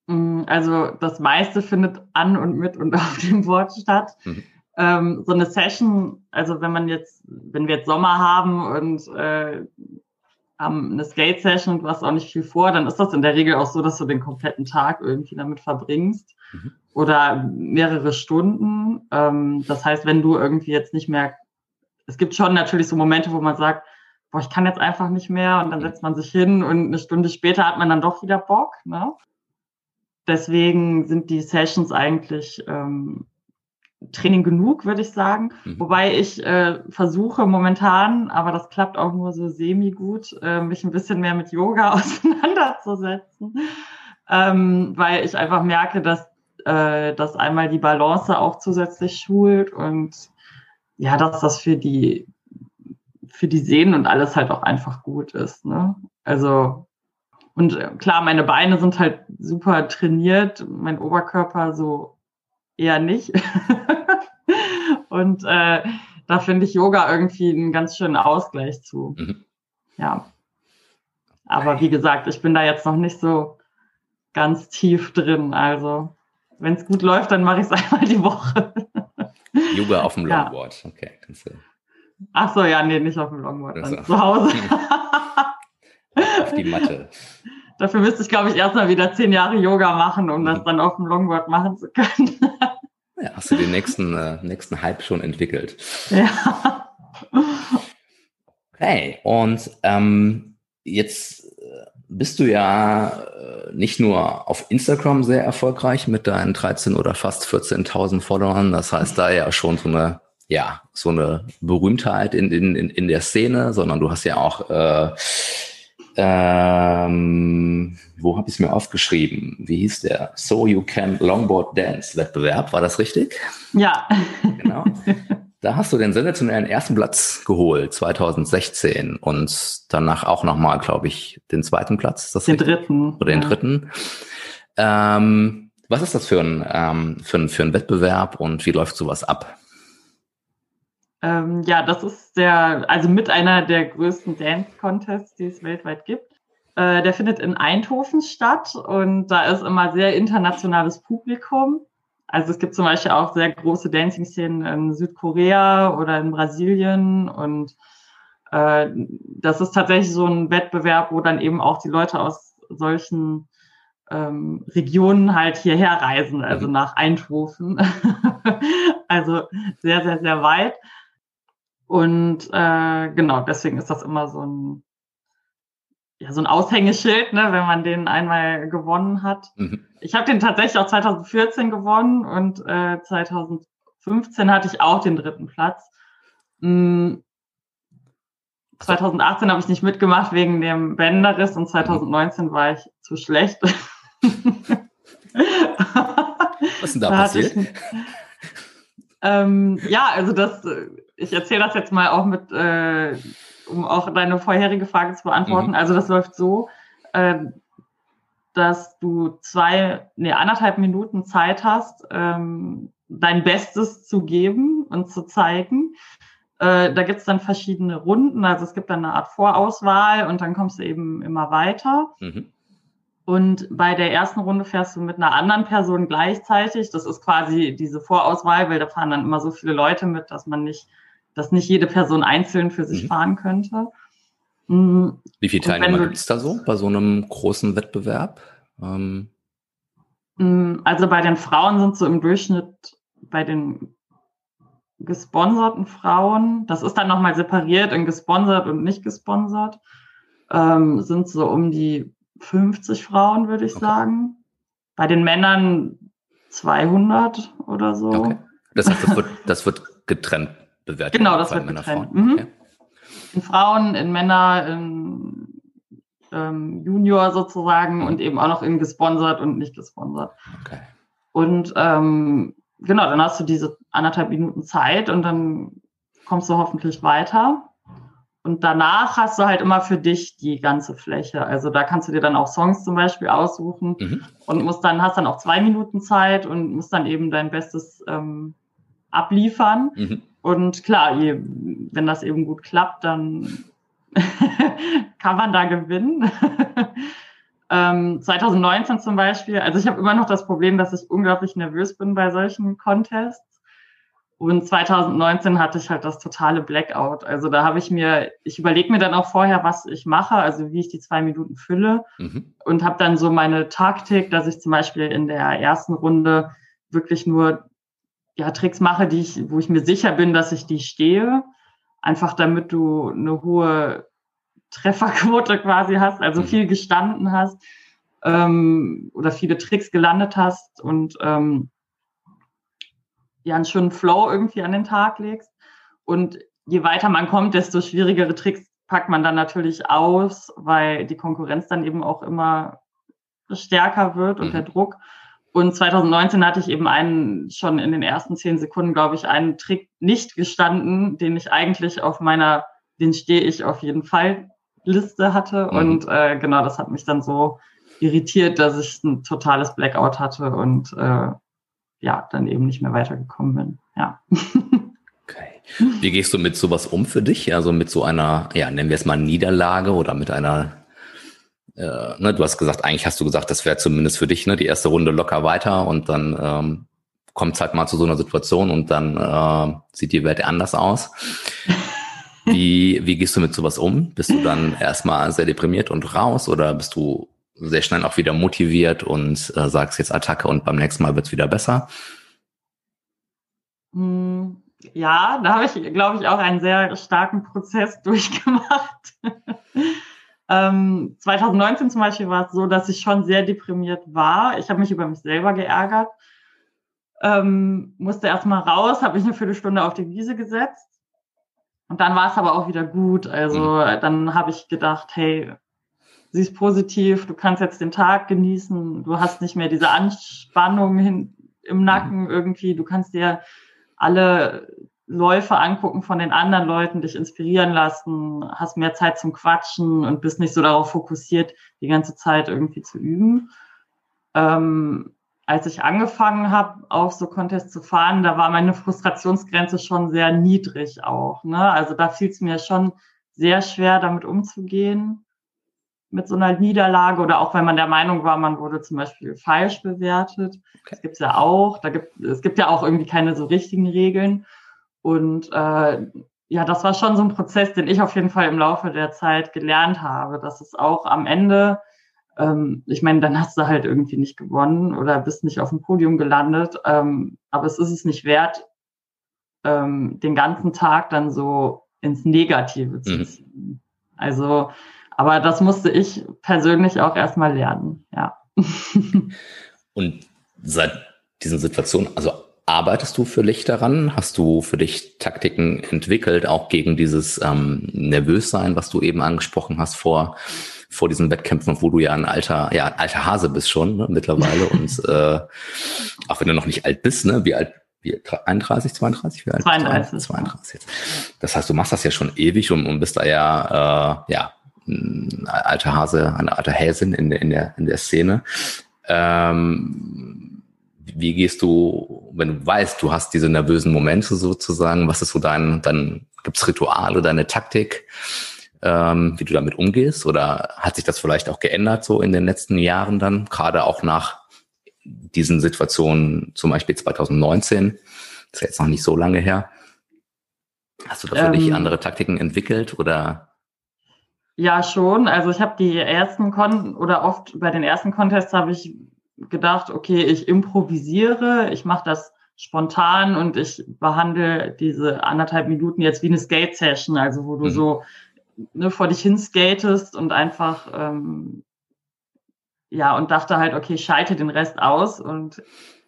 Mm, also das meiste findet an und mit und auf dem Board statt. Mhm ähm, so eine Session, also wenn man jetzt, wenn wir jetzt Sommer haben und äh, haben eine Skate-Session und du hast auch nicht viel vor, dann ist das in der Regel auch so, dass du den kompletten Tag irgendwie damit verbringst mhm. oder mehrere Stunden. Ähm, das heißt, wenn du irgendwie jetzt nicht mehr, es gibt schon natürlich so Momente, wo man sagt, boah, ich kann jetzt einfach nicht mehr und dann mhm. setzt man sich hin und eine Stunde später hat man dann doch wieder Bock. Ne? Deswegen sind die Sessions eigentlich ähm, Training genug, würde ich sagen. Mhm. Wobei ich äh, versuche momentan, aber das klappt auch nur so semi-gut, äh, mich ein bisschen mehr mit Yoga (laughs) auseinanderzusetzen, ähm, weil ich einfach merke, dass äh, das einmal die Balance auch zusätzlich schult und ja, dass das für die für die Sehnen und alles halt auch einfach gut ist. Ne? Also und äh, klar, meine Beine sind halt super trainiert, mein Oberkörper so eher nicht. (laughs) Und äh, da finde ich Yoga irgendwie einen ganz schönen Ausgleich zu. Mhm. Ja. Aber wie gesagt, ich bin da jetzt noch nicht so ganz tief drin. Also, wenn es gut läuft, dann mache ich es (laughs) einmal die Woche. Yoga auf dem Longboard, ja. okay. Kannst du. Ach so, ja, nee, nicht auf dem Longboard, dann zu Hause. (laughs) auf die Matte. Dafür müsste ich, glaube ich, erstmal wieder zehn Jahre Yoga machen, um das mhm. dann auf dem Longboard machen zu können. Ja, hast du den nächsten, äh, nächsten Hype schon entwickelt. Ja. Okay, und ähm, jetzt äh, bist du ja äh, nicht nur auf Instagram sehr erfolgreich mit deinen 13 oder fast 14.000 Followern. Das heißt, da ja schon so eine, ja, so eine Berühmtheit in, in, in der Szene, sondern du hast ja auch äh, ähm, wo habe ich es mir aufgeschrieben? Wie hieß der? So You Can Longboard Dance Wettbewerb, war das richtig? Ja. Genau. Da hast du den sensationellen ersten Platz geholt, 2016 und danach auch nochmal, glaube ich, den zweiten Platz. den richtig? dritten. Oder den ja. dritten. Ähm, was ist das für ein, ähm, für, ein, für ein Wettbewerb und wie läuft sowas ab? Ähm, ja, das ist der, also mit einer der größten Dance-Contests, die es weltweit gibt. Äh, der findet in Eindhoven statt und da ist immer sehr internationales Publikum. Also es gibt zum Beispiel auch sehr große Dancing-Szenen in Südkorea oder in Brasilien und äh, das ist tatsächlich so ein Wettbewerb, wo dann eben auch die Leute aus solchen ähm, Regionen halt hierher reisen, also mhm. nach Eindhoven. (laughs) also sehr, sehr, sehr weit. Und äh, genau, deswegen ist das immer so ein, ja, so ein Aushängeschild, ne, wenn man den einmal gewonnen hat. Mhm. Ich habe den tatsächlich auch 2014 gewonnen und äh, 2015 hatte ich auch den dritten Platz. Mhm. 2018 habe ich nicht mitgemacht wegen dem Bänderriss und 2019 mhm. war ich zu schlecht. Was ist denn da, da passiert? Ähm, ja, also das ich erzähle das jetzt mal auch mit, äh, um auch deine vorherige Frage zu beantworten. Mhm. Also das läuft so, äh, dass du zwei, nee, anderthalb Minuten Zeit hast, ähm, dein Bestes zu geben und zu zeigen. Äh, da gibt es dann verschiedene Runden, also es gibt dann eine Art Vorauswahl und dann kommst du eben immer weiter. Mhm. Und bei der ersten Runde fährst du mit einer anderen Person gleichzeitig. Das ist quasi diese Vorauswahl, weil da fahren dann immer so viele Leute mit, dass man nicht dass nicht jede Person einzeln für sich mhm. fahren könnte. Mhm. Wie viele Teilnehmer gibt es da so bei so einem großen Wettbewerb? Ähm. Mm, also bei den Frauen sind so im Durchschnitt bei den gesponserten Frauen, das ist dann nochmal separiert in gesponsert und nicht gesponsert, ähm, sind so um die 50 Frauen, würde ich okay. sagen. Bei den Männern 200 oder so. Okay. Das heißt, das wird, das wird getrennt bewertet. Genau, das wird getrennt. Mhm. Okay. In Frauen, in Männer, in ähm, Junior sozusagen mhm. und eben auch noch in gesponsert und nicht gesponsert. Okay. Und ähm, genau, dann hast du diese anderthalb Minuten Zeit und dann kommst du hoffentlich weiter. Und danach hast du halt immer für dich die ganze Fläche. Also da kannst du dir dann auch Songs zum Beispiel aussuchen mhm. und musst dann, hast dann auch zwei Minuten Zeit und musst dann eben dein Bestes ähm, abliefern. Mhm. Und klar, je, wenn das eben gut klappt, dann (laughs) kann man da gewinnen. (laughs) ähm, 2019 zum Beispiel, also ich habe immer noch das Problem, dass ich unglaublich nervös bin bei solchen Contests. Und 2019 hatte ich halt das totale Blackout. Also da habe ich mir, ich überlege mir dann auch vorher, was ich mache, also wie ich die zwei Minuten fülle mhm. und habe dann so meine Taktik, dass ich zum Beispiel in der ersten Runde wirklich nur ja, Tricks mache, die ich, wo ich mir sicher bin, dass ich die stehe. Einfach damit du eine hohe Trefferquote quasi hast, also mhm. viel gestanden hast ähm, oder viele Tricks gelandet hast und ähm, ja einen schönen Flow irgendwie an den Tag legst. Und je weiter man kommt, desto schwierigere Tricks packt man dann natürlich aus, weil die Konkurrenz dann eben auch immer stärker wird und mhm. der Druck. Und 2019 hatte ich eben einen, schon in den ersten zehn Sekunden, glaube ich, einen Trick nicht gestanden, den ich eigentlich auf meiner, den stehe ich auf jeden Fall Liste hatte. Mhm. Und äh, genau, das hat mich dann so irritiert, dass ich ein totales Blackout hatte und äh, ja, dann eben nicht mehr weitergekommen bin. Ja. Okay. Wie gehst du mit sowas um für dich? Also mit so einer, ja, nennen wir es mal Niederlage oder mit einer äh, ne, du hast gesagt, eigentlich hast du gesagt, das wäre zumindest für dich ne, die erste Runde locker weiter und dann ähm, kommt es halt mal zu so einer Situation und dann äh, sieht die Welt anders aus. Wie, wie gehst du mit sowas um? Bist du dann erstmal sehr deprimiert und raus oder bist du sehr schnell auch wieder motiviert und äh, sagst jetzt Attacke und beim nächsten Mal wird's wieder besser? Hm, ja, da habe ich, glaube ich, auch einen sehr starken Prozess (laughs) durchgemacht. (laughs) Ähm, 2019 zum Beispiel war es so, dass ich schon sehr deprimiert war. Ich habe mich über mich selber geärgert. Ähm, musste erstmal raus, habe mich eine Viertelstunde auf die Wiese gesetzt. Und dann war es aber auch wieder gut. Also mhm. dann habe ich gedacht, hey, sie ist positiv, du kannst jetzt den Tag genießen, du hast nicht mehr diese Anspannung hin, im Nacken mhm. irgendwie, du kannst dir alle Läufe angucken von den anderen Leuten, dich inspirieren lassen, hast mehr Zeit zum Quatschen und bist nicht so darauf fokussiert, die ganze Zeit irgendwie zu üben. Ähm, als ich angefangen habe, auf so Contests zu fahren, da war meine Frustrationsgrenze schon sehr niedrig auch. Ne? Also da fiel es mir schon sehr schwer, damit umzugehen mit so einer Niederlage oder auch wenn man der Meinung war, man wurde zum Beispiel falsch bewertet. Okay. Das gibt's ja auch. Da gibt, es gibt ja auch irgendwie keine so richtigen Regeln. Und äh, ja, das war schon so ein Prozess, den ich auf jeden Fall im Laufe der Zeit gelernt habe, dass es auch am Ende, ähm, ich meine, dann hast du halt irgendwie nicht gewonnen oder bist nicht auf dem Podium gelandet, ähm, aber es ist es nicht wert, ähm, den ganzen Tag dann so ins Negative zu mhm. ziehen. Mhm. Also, aber das musste ich persönlich auch erstmal lernen, ja. (laughs) Und seit diesen Situationen, also Arbeitest du für dich daran? Hast du für dich Taktiken entwickelt, auch gegen dieses ähm, Nervössein, was du eben angesprochen hast vor, vor diesen Wettkämpfen, wo du ja ein alter, ja, alter Hase bist schon ne, mittlerweile (laughs) und äh, auch wenn du noch nicht alt bist, ne? Wie alt? Wie, 31, 32? Wie alt? 32. 32 jetzt. Das heißt, du machst das ja schon ewig und, und bist da ja, äh, ja, ein alter Hase, eine alte Häsin in der, in der, in der Szene. Ähm, wie gehst du, wenn du weißt, du hast diese nervösen Momente sozusagen, was ist so dein, dann gibt's Rituale, deine Taktik, ähm, wie du damit umgehst? Oder hat sich das vielleicht auch geändert so in den letzten Jahren dann, gerade auch nach diesen Situationen, zum Beispiel 2019, ist ja jetzt noch nicht so lange her. Hast du da für ähm, dich andere Taktiken entwickelt oder? Ja, schon. Also ich habe die ersten Kon oder oft bei den ersten Contests habe ich gedacht, okay, ich improvisiere, ich mache das spontan und ich behandle diese anderthalb Minuten jetzt wie eine Skate-Session, also wo du mhm. so ne, vor dich hin skatest und einfach ähm, ja und dachte halt, okay, ich schalte den Rest aus und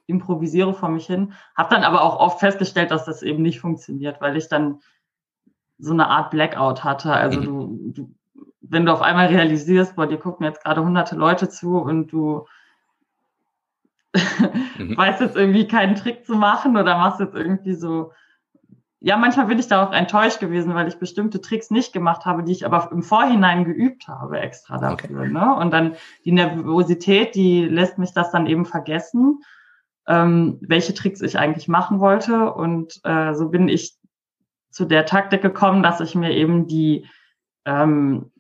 improvisiere vor mich hin. Hab dann aber auch oft festgestellt, dass das eben nicht funktioniert, weil ich dann so eine Art Blackout hatte. Also mhm. du, du, wenn du auf einmal realisierst, boah, dir gucken jetzt gerade hunderte Leute zu und du mhm. (laughs) weißt jetzt irgendwie keinen Trick zu machen oder machst jetzt irgendwie so. Ja, manchmal bin ich da auch enttäuscht gewesen, weil ich bestimmte Tricks nicht gemacht habe, die ich aber im Vorhinein geübt habe, extra dafür. Okay. Ne? Und dann die Nervosität, die lässt mich das dann eben vergessen, ähm, welche Tricks ich eigentlich machen wollte. Und äh, so bin ich zu der Taktik gekommen, dass ich mir eben die ähm,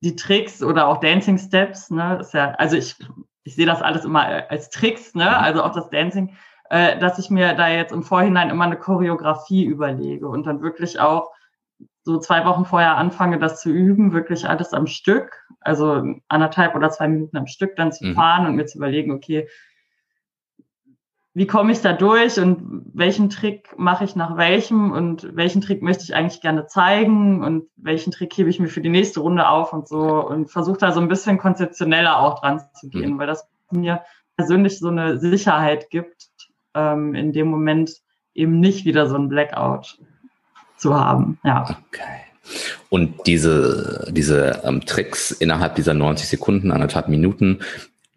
die Tricks oder auch Dancing Steps, ne, ist ja, also ich ich sehe das alles immer als Tricks, ne? Mhm. also auch das Dancing, äh, dass ich mir da jetzt im Vorhinein immer eine Choreografie überlege und dann wirklich auch so zwei Wochen vorher anfange, das zu üben, wirklich alles am Stück, also anderthalb oder zwei Minuten am Stück dann zu mhm. fahren und mir zu überlegen, okay, wie komme ich da durch und welchen Trick mache ich nach welchem und welchen Trick möchte ich eigentlich gerne zeigen und welchen Trick hebe ich mir für die nächste Runde auf und so und versuche da so ein bisschen konzeptioneller auch dran zu gehen, mhm. weil das mir persönlich so eine Sicherheit gibt, ähm, in dem Moment eben nicht wieder so ein Blackout zu haben. Ja. Okay. Und diese, diese ähm, Tricks innerhalb dieser 90 Sekunden, anderthalb Minuten,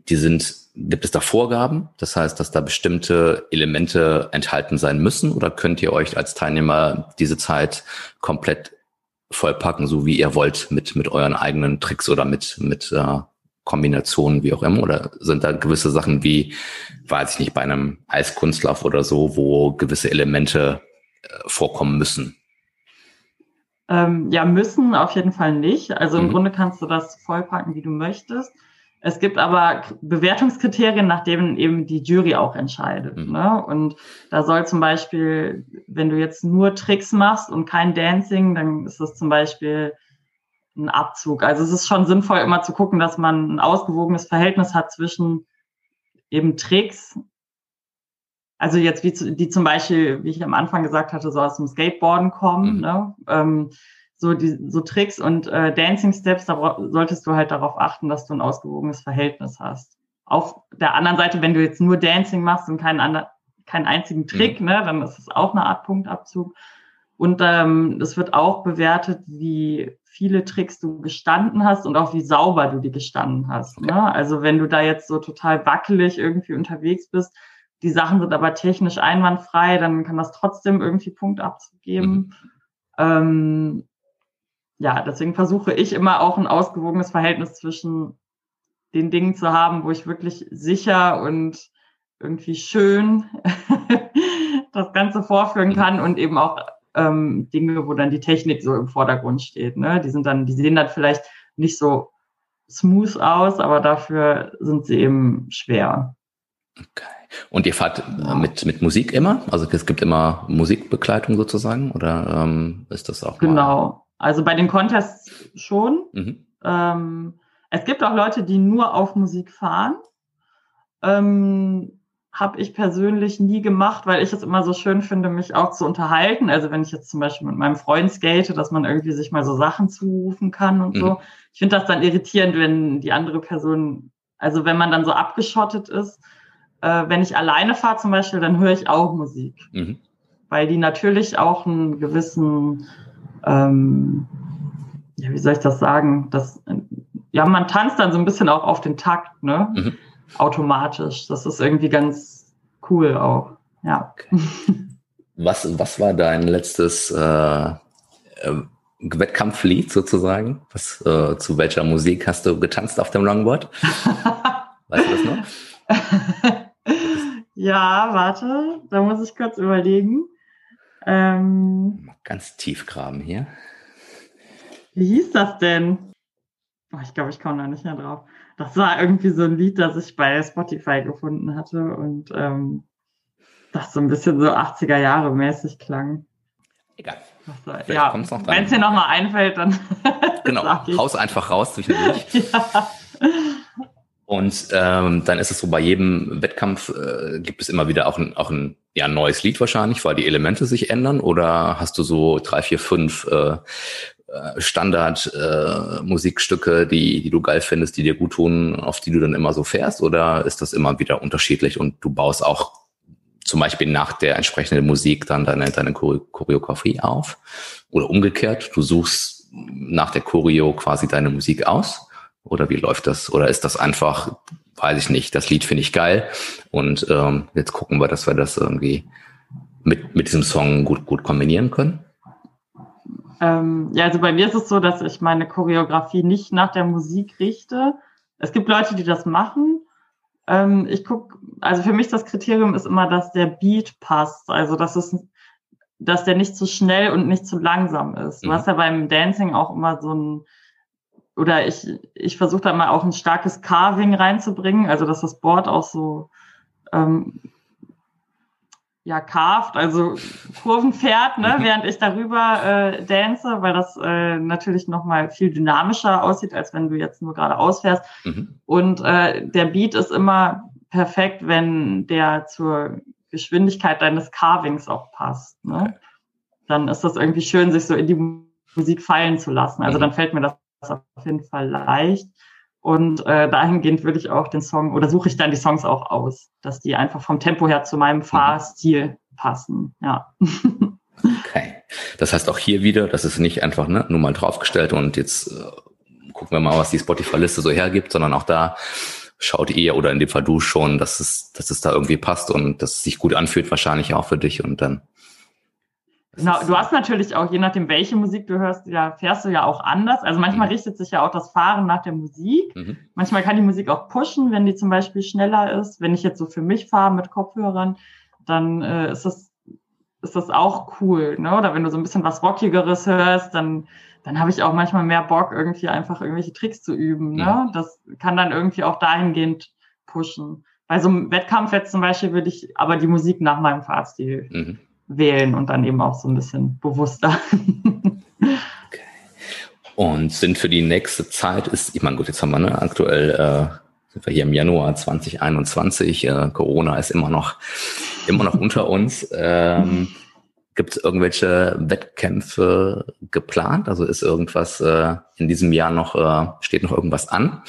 die sind Gibt es da Vorgaben? Das heißt, dass da bestimmte Elemente enthalten sein müssen? Oder könnt ihr euch als Teilnehmer diese Zeit komplett vollpacken, so wie ihr wollt, mit, mit euren eigenen Tricks oder mit, mit äh, Kombinationen, wie auch immer? Oder sind da gewisse Sachen wie, weiß ich nicht, bei einem Eiskunstlauf oder so, wo gewisse Elemente äh, vorkommen müssen? Ähm, ja, müssen auf jeden Fall nicht. Also im mhm. Grunde kannst du das vollpacken, wie du möchtest. Es gibt aber Bewertungskriterien, nach denen eben die Jury auch entscheidet. Mhm. Ne? Und da soll zum Beispiel, wenn du jetzt nur Tricks machst und kein Dancing, dann ist das zum Beispiel ein Abzug. Also es ist schon sinnvoll, immer zu gucken, dass man ein ausgewogenes Verhältnis hat zwischen eben Tricks, also jetzt wie die zum Beispiel, wie ich am Anfang gesagt hatte, so aus dem Skateboarden kommen, mhm. ne? Ähm, so, die, so Tricks und äh, Dancing Steps, da solltest du halt darauf achten, dass du ein ausgewogenes Verhältnis hast. Auf der anderen Seite, wenn du jetzt nur Dancing machst und keinen, anderen, keinen einzigen Trick, mhm. ne, dann ist es auch eine Art Punktabzug. Und ähm, es wird auch bewertet, wie viele Tricks du gestanden hast und auch wie sauber du die gestanden hast. Okay. Ne? Also wenn du da jetzt so total wackelig irgendwie unterwegs bist, die Sachen sind aber technisch einwandfrei, dann kann das trotzdem irgendwie Punkt abzugeben. Mhm. Ähm, ja, deswegen versuche ich immer auch ein ausgewogenes Verhältnis zwischen den Dingen zu haben, wo ich wirklich sicher und irgendwie schön (laughs) das Ganze vorführen kann und eben auch ähm, Dinge, wo dann die Technik so im Vordergrund steht. Ne? Die sind dann, die sehen dann vielleicht nicht so smooth aus, aber dafür sind sie eben schwer. Okay. Und ihr fahrt mit, mit Musik immer? Also es gibt immer Musikbegleitung sozusagen oder ähm, ist das auch? Genau. Also bei den Contests schon. Mhm. Ähm, es gibt auch Leute, die nur auf Musik fahren. Ähm, habe ich persönlich nie gemacht, weil ich es immer so schön finde, mich auch zu unterhalten. Also wenn ich jetzt zum Beispiel mit meinem Freund skate, dass man irgendwie sich mal so Sachen zurufen kann und mhm. so. Ich finde das dann irritierend, wenn die andere Person, also wenn man dann so abgeschottet ist. Äh, wenn ich alleine fahre zum Beispiel, dann höre ich auch Musik. Mhm. Weil die natürlich auch einen gewissen, ähm, ja, wie soll ich das sagen? Das, ja, man tanzt dann so ein bisschen auch auf den Takt, ne? Mhm automatisch. Das ist irgendwie ganz cool auch. Ja. Okay. Was, was war dein letztes äh, äh, Wettkampflied sozusagen? Was, äh, zu welcher Musik hast du getanzt auf dem Longboard? (laughs) weißt du das noch? ja, warte, da muss ich kurz überlegen. Ähm, Ganz tief graben hier. Wie hieß das denn? Oh, ich glaube, ich komme da nicht mehr drauf. Das war irgendwie so ein Lied, das ich bei Spotify gefunden hatte und ähm, das so ein bisschen so 80er Jahre mäßig klang. Egal. War, ja, wenn es dir nochmal einfällt, dann. (laughs) genau, haus einfach raus zwischendurch. (laughs) ja. Und ähm, dann ist es so, bei jedem Wettkampf äh, gibt es immer wieder auch ein, auch ein ja, neues Lied wahrscheinlich, weil die Elemente sich ändern. Oder hast du so drei, vier, fünf äh, äh, Standard-Musikstücke, äh, die, die du geil findest, die dir gut tun, auf die du dann immer so fährst? Oder ist das immer wieder unterschiedlich und du baust auch zum Beispiel nach der entsprechenden Musik dann deine, deine Choreografie auf? Oder umgekehrt, du suchst nach der Choreo quasi deine Musik aus? Oder wie läuft das? Oder ist das einfach, weiß ich nicht, das Lied finde ich geil und ähm, jetzt gucken wir, dass wir das irgendwie mit, mit diesem Song gut, gut kombinieren können? Ähm, ja, also bei mir ist es so, dass ich meine Choreografie nicht nach der Musik richte. Es gibt Leute, die das machen. Ähm, ich gucke, also für mich das Kriterium ist immer, dass der Beat passt. Also dass es, dass der nicht zu schnell und nicht zu langsam ist. Mhm. Du hast ja beim Dancing auch immer so ein, oder ich, ich versuche da mal auch ein starkes Carving reinzubringen, also dass das Board auch so ähm, ja, carved, also Kurven fährt, ne, mhm. während ich darüber äh, dance, weil das äh, natürlich nochmal viel dynamischer aussieht, als wenn du jetzt nur gerade ausfährst. Mhm. Und äh, der Beat ist immer perfekt, wenn der zur Geschwindigkeit deines Carvings auch passt. Ne? Dann ist das irgendwie schön, sich so in die Musik fallen zu lassen. Also mhm. dann fällt mir das auf jeden Fall leicht. Und äh, dahingehend würde ich auch den Song oder suche ich dann die Songs auch aus, dass die einfach vom Tempo her zu meinem mhm. Fahrstil passen. Ja. (laughs) Okay. Das heißt auch hier wieder, das ist nicht einfach ne, nur mal draufgestellt und jetzt äh, gucken wir mal, was die Spotify-Liste so hergibt, sondern auch da schaut ihr oder in dem Fall du schon, dass es, dass es da irgendwie passt und dass es sich gut anfühlt, wahrscheinlich auch für dich und dann Genau, du hast natürlich auch, je nachdem, welche Musik du hörst, ja, fährst du ja auch anders. Also manchmal mhm. richtet sich ja auch das Fahren nach der Musik. Mhm. Manchmal kann die Musik auch pushen, wenn die zum Beispiel schneller ist. Wenn ich jetzt so für mich fahre mit Kopfhörern, dann äh, ist das ist das auch cool, ne? Oder wenn du so ein bisschen was Rockigeres hörst, dann dann habe ich auch manchmal mehr Bock, irgendwie einfach irgendwelche Tricks zu üben. Ne? Ja. Das kann dann irgendwie auch dahingehend pushen. Bei so einem Wettkampf jetzt zum Beispiel würde ich aber die Musik nach meinem Fahrstil mhm wählen und dann eben auch so ein bisschen bewusster. okay. (laughs) Und sind für die nächste Zeit ist, ich meine, gut, jetzt haben wir ne, aktuell äh, sind wir hier im Januar 2021, äh, Corona ist immer noch immer noch unter uns. Ähm, Gibt es irgendwelche Wettkämpfe geplant? Also ist irgendwas äh, in diesem Jahr noch, äh, steht noch irgendwas an?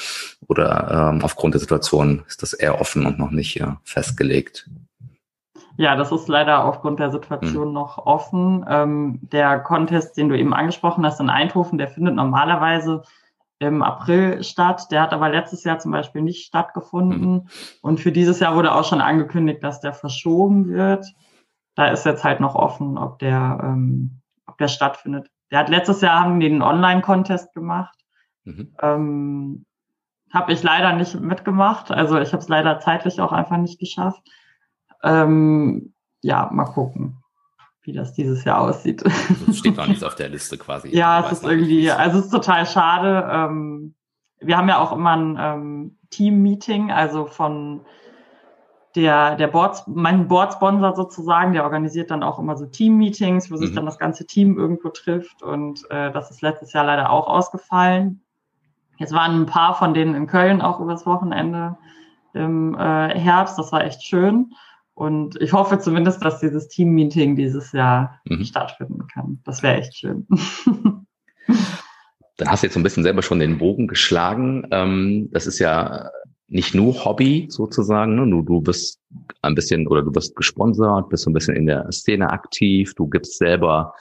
Oder ähm, aufgrund der Situation ist das eher offen und noch nicht äh, festgelegt? Ja, das ist leider aufgrund der Situation mhm. noch offen. Ähm, der Contest, den du eben angesprochen hast in Eindhoven, der findet normalerweise im April statt. Der hat aber letztes Jahr zum Beispiel nicht stattgefunden. Mhm. Und für dieses Jahr wurde auch schon angekündigt, dass der verschoben wird. Da ist jetzt halt noch offen, ob der, ähm, ob der stattfindet. Der hat letztes Jahr haben die einen Online-Contest gemacht. Mhm. Ähm, habe ich leider nicht mitgemacht. Also ich habe es leider zeitlich auch einfach nicht geschafft. Ähm, ja, mal gucken wie das dieses Jahr aussieht. Also steht noch nichts auf der Liste quasi. ja, es ist irgendwie, also es ist total schade. Ähm, wir haben ja auch immer ein ähm, Team-Meeting, also von der, der Board, mein Board-Sponsor sozusagen, der organisiert dann auch immer so Team-Meetings, wo sich mhm. dann das ganze Team irgendwo trifft und äh, das ist letztes Jahr leider auch ausgefallen. Jetzt waren ein paar von denen in Köln auch übers Wochenende im äh, Herbst, das war echt schön. Und ich hoffe zumindest, dass dieses Team-Meeting dieses Jahr mhm. stattfinden kann. Das wäre echt schön. (laughs) Dann hast du jetzt so ein bisschen selber schon den Bogen geschlagen. Ähm, das ist ja nicht nur Hobby sozusagen. Ne? Du, du bist ein bisschen oder du wirst gesponsert, bist so ein bisschen in der Szene aktiv. Du gibst selber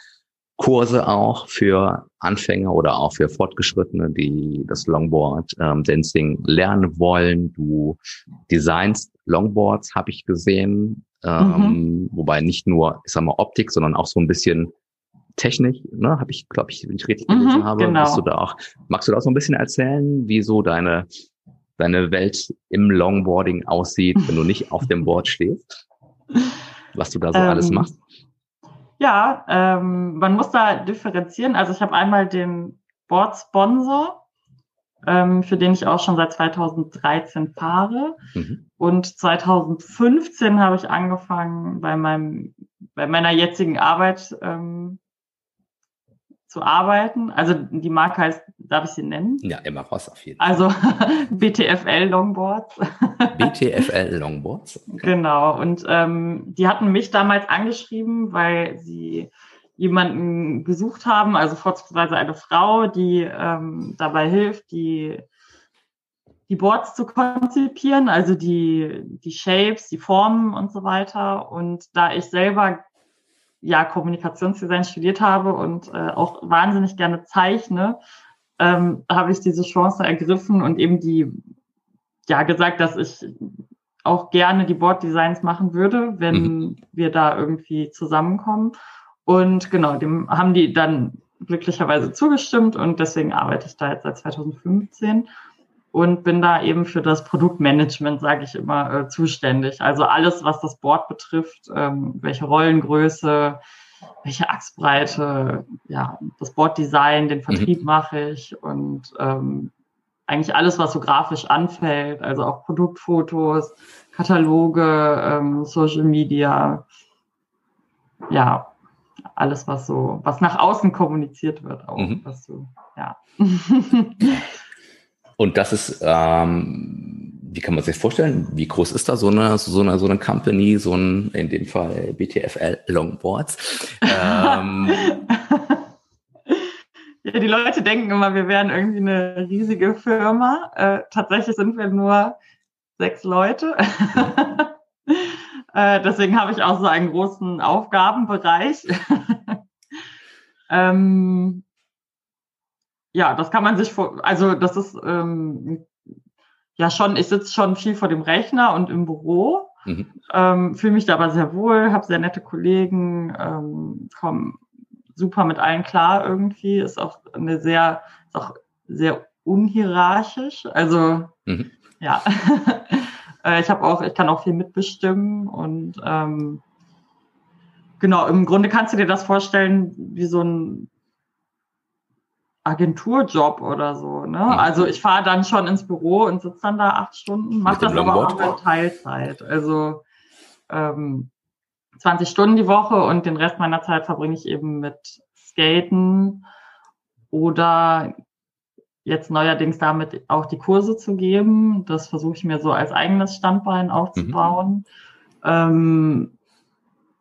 Kurse auch für Anfänger oder auch für Fortgeschrittene, die das Longboard ähm, Dancing lernen wollen. Du designst Longboards, habe ich gesehen. Ähm, mhm. Wobei nicht nur, ich sag mal, Optik, sondern auch so ein bisschen Technik, ne, habe ich, glaube ich, wenn ich richtig gelesen mhm, habe, genau. du da auch. Magst du da auch so ein bisschen erzählen, wie so deine, deine Welt im Longboarding aussieht, wenn du nicht auf dem Board stehst? Was du da so ähm, alles machst? Ja, ähm, man muss da differenzieren. Also ich habe einmal den Board-Sponsor, ähm, für den ich auch schon seit 2013 fahre. Mhm. Und 2015 habe ich angefangen, bei meinem, bei meiner jetzigen Arbeit ähm, zu arbeiten. Also die Marke heißt, darf ich sie nennen? Ja, immer raus auf jeden Fall. (laughs) Also BTFL Longboards. (laughs) BTFL Longboards? Okay. Genau. Und ähm, die hatten mich damals angeschrieben, weil sie jemanden gesucht haben, also vorzugsweise eine Frau, die ähm, dabei hilft, die die Boards zu konzipieren, also die, die Shapes, die Formen und so weiter. Und da ich selber ja Kommunikationsdesign studiert habe und äh, auch wahnsinnig gerne zeichne, ähm, habe ich diese Chance ergriffen und eben die ja gesagt, dass ich auch gerne die Board-Designs machen würde, wenn mhm. wir da irgendwie zusammenkommen. Und genau, dem haben die dann glücklicherweise zugestimmt und deswegen arbeite ich da jetzt seit 2015 und bin da eben für das Produktmanagement, sage ich immer, äh, zuständig. Also alles, was das Board betrifft, ähm, welche Rollengröße, welche Achsbreite, ja, das Boarddesign, den Vertrieb mhm. mache ich und ähm, eigentlich alles, was so grafisch anfällt, also auch Produktfotos, Kataloge, ähm, Social Media, ja, alles, was so, was nach außen kommuniziert wird, auch, mhm. was so, ja. (laughs) Und das ist, ähm, wie kann man sich vorstellen? Wie groß ist da so eine, so eine, so eine Company, so ein, in dem Fall BTFL Longboards? Ähm, (laughs) ja, die Leute denken immer, wir wären irgendwie eine riesige Firma. Äh, tatsächlich sind wir nur sechs Leute. (laughs) äh, deswegen habe ich auch so einen großen Aufgabenbereich. (laughs) ähm, ja, das kann man sich vor, also das ist ähm, ja schon, ich sitze schon viel vor dem Rechner und im Büro, mhm. ähm, fühle mich da aber sehr wohl, habe sehr nette Kollegen, ähm, komme super mit allen klar irgendwie, ist auch eine sehr, ist auch sehr unhierarchisch, also mhm. ja. (laughs) Äh, ich habe auch, ich kann auch viel mitbestimmen und ähm, genau, im Grunde kannst du dir das vorstellen wie so ein Agenturjob oder so. Ne? Mhm. Also ich fahre dann schon ins Büro und sitze dann da acht Stunden, mache das aber auch in Teilzeit. Also ähm, 20 Stunden die Woche und den Rest meiner Zeit verbringe ich eben mit Skaten oder jetzt neuerdings damit auch die Kurse zu geben. Das versuche ich mir so als eigenes Standbein aufzubauen. Mhm. Ähm,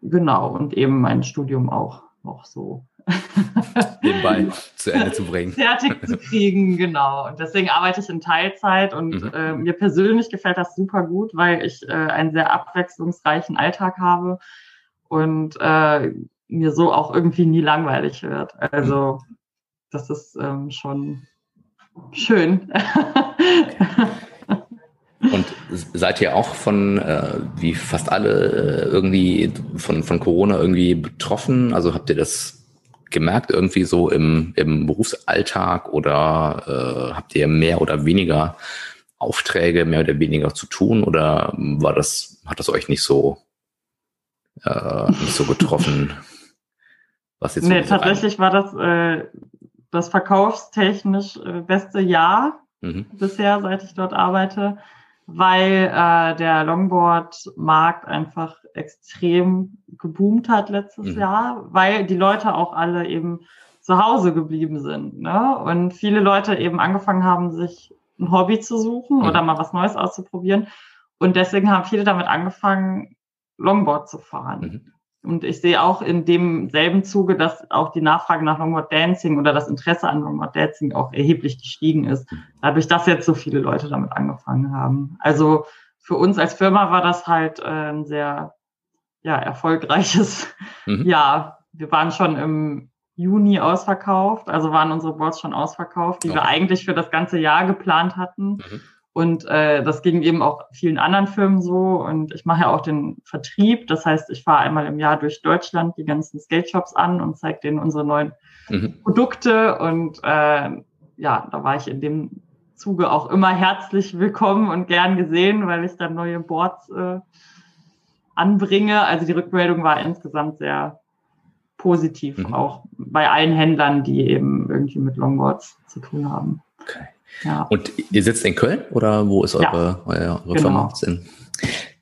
genau, und eben mein Studium auch noch so nebenbei zu Ende zu bringen. Fertig zu kriegen, genau. Und deswegen arbeite ich in Teilzeit und mhm. äh, mir persönlich gefällt das super gut, weil ich äh, einen sehr abwechslungsreichen Alltag habe und äh, mir so auch irgendwie nie langweilig wird. Also mhm. das ist ähm, schon schön. Und seid ihr auch von, äh, wie fast alle, äh, irgendwie von, von Corona irgendwie betroffen? Also habt ihr das gemerkt irgendwie so im, im Berufsalltag oder äh, habt ihr mehr oder weniger Aufträge, mehr oder weniger zu tun oder war das, hat das euch nicht so, äh, nicht so getroffen? was jetzt nee, tatsächlich war das äh, das verkaufstechnisch äh, beste Jahr mhm. bisher, seit ich dort arbeite weil äh, der Longboard-Markt einfach extrem geboomt hat letztes mhm. Jahr, weil die Leute auch alle eben zu Hause geblieben sind. Ne? Und viele Leute eben angefangen haben, sich ein Hobby zu suchen mhm. oder mal was Neues auszuprobieren. Und deswegen haben viele damit angefangen, Longboard zu fahren. Mhm. Und ich sehe auch in demselben Zuge, dass auch die Nachfrage nach Longboard Dancing oder das Interesse an Longboard Dancing auch erheblich gestiegen ist, dadurch, dass jetzt so viele Leute damit angefangen haben. Also für uns als Firma war das halt äh, ein sehr ja, erfolgreiches mhm. Jahr. Wir waren schon im Juni ausverkauft, also waren unsere Boards schon ausverkauft, die okay. wir eigentlich für das ganze Jahr geplant hatten. Mhm. Und äh, das ging eben auch vielen anderen Firmen so. Und ich mache ja auch den Vertrieb. Das heißt, ich fahre einmal im Jahr durch Deutschland die ganzen Skate-Shops an und zeige denen unsere neuen mhm. Produkte. Und äh, ja, da war ich in dem Zuge auch immer herzlich willkommen und gern gesehen, weil ich dann neue Boards äh, anbringe. Also die Rückmeldung war insgesamt sehr positiv, mhm. auch bei allen Händlern, die eben irgendwie mit Longboards zu tun haben. Okay. Ja. Und ihr sitzt in Köln oder wo ist eure, ja, eure, genau. Firma? In,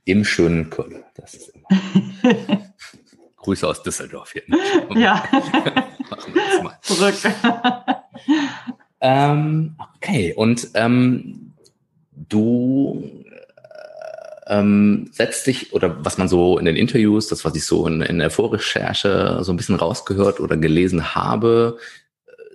Im schönen Köln. Das ist immer. (laughs) Grüße aus Düsseldorf hier. Ja. (laughs) Machen wir das mal. Zurück. Ähm, okay, und ähm, du ähm, setzt dich, oder was man so in den Interviews, das, was ich so in, in der Vorrecherche so ein bisschen rausgehört oder gelesen habe,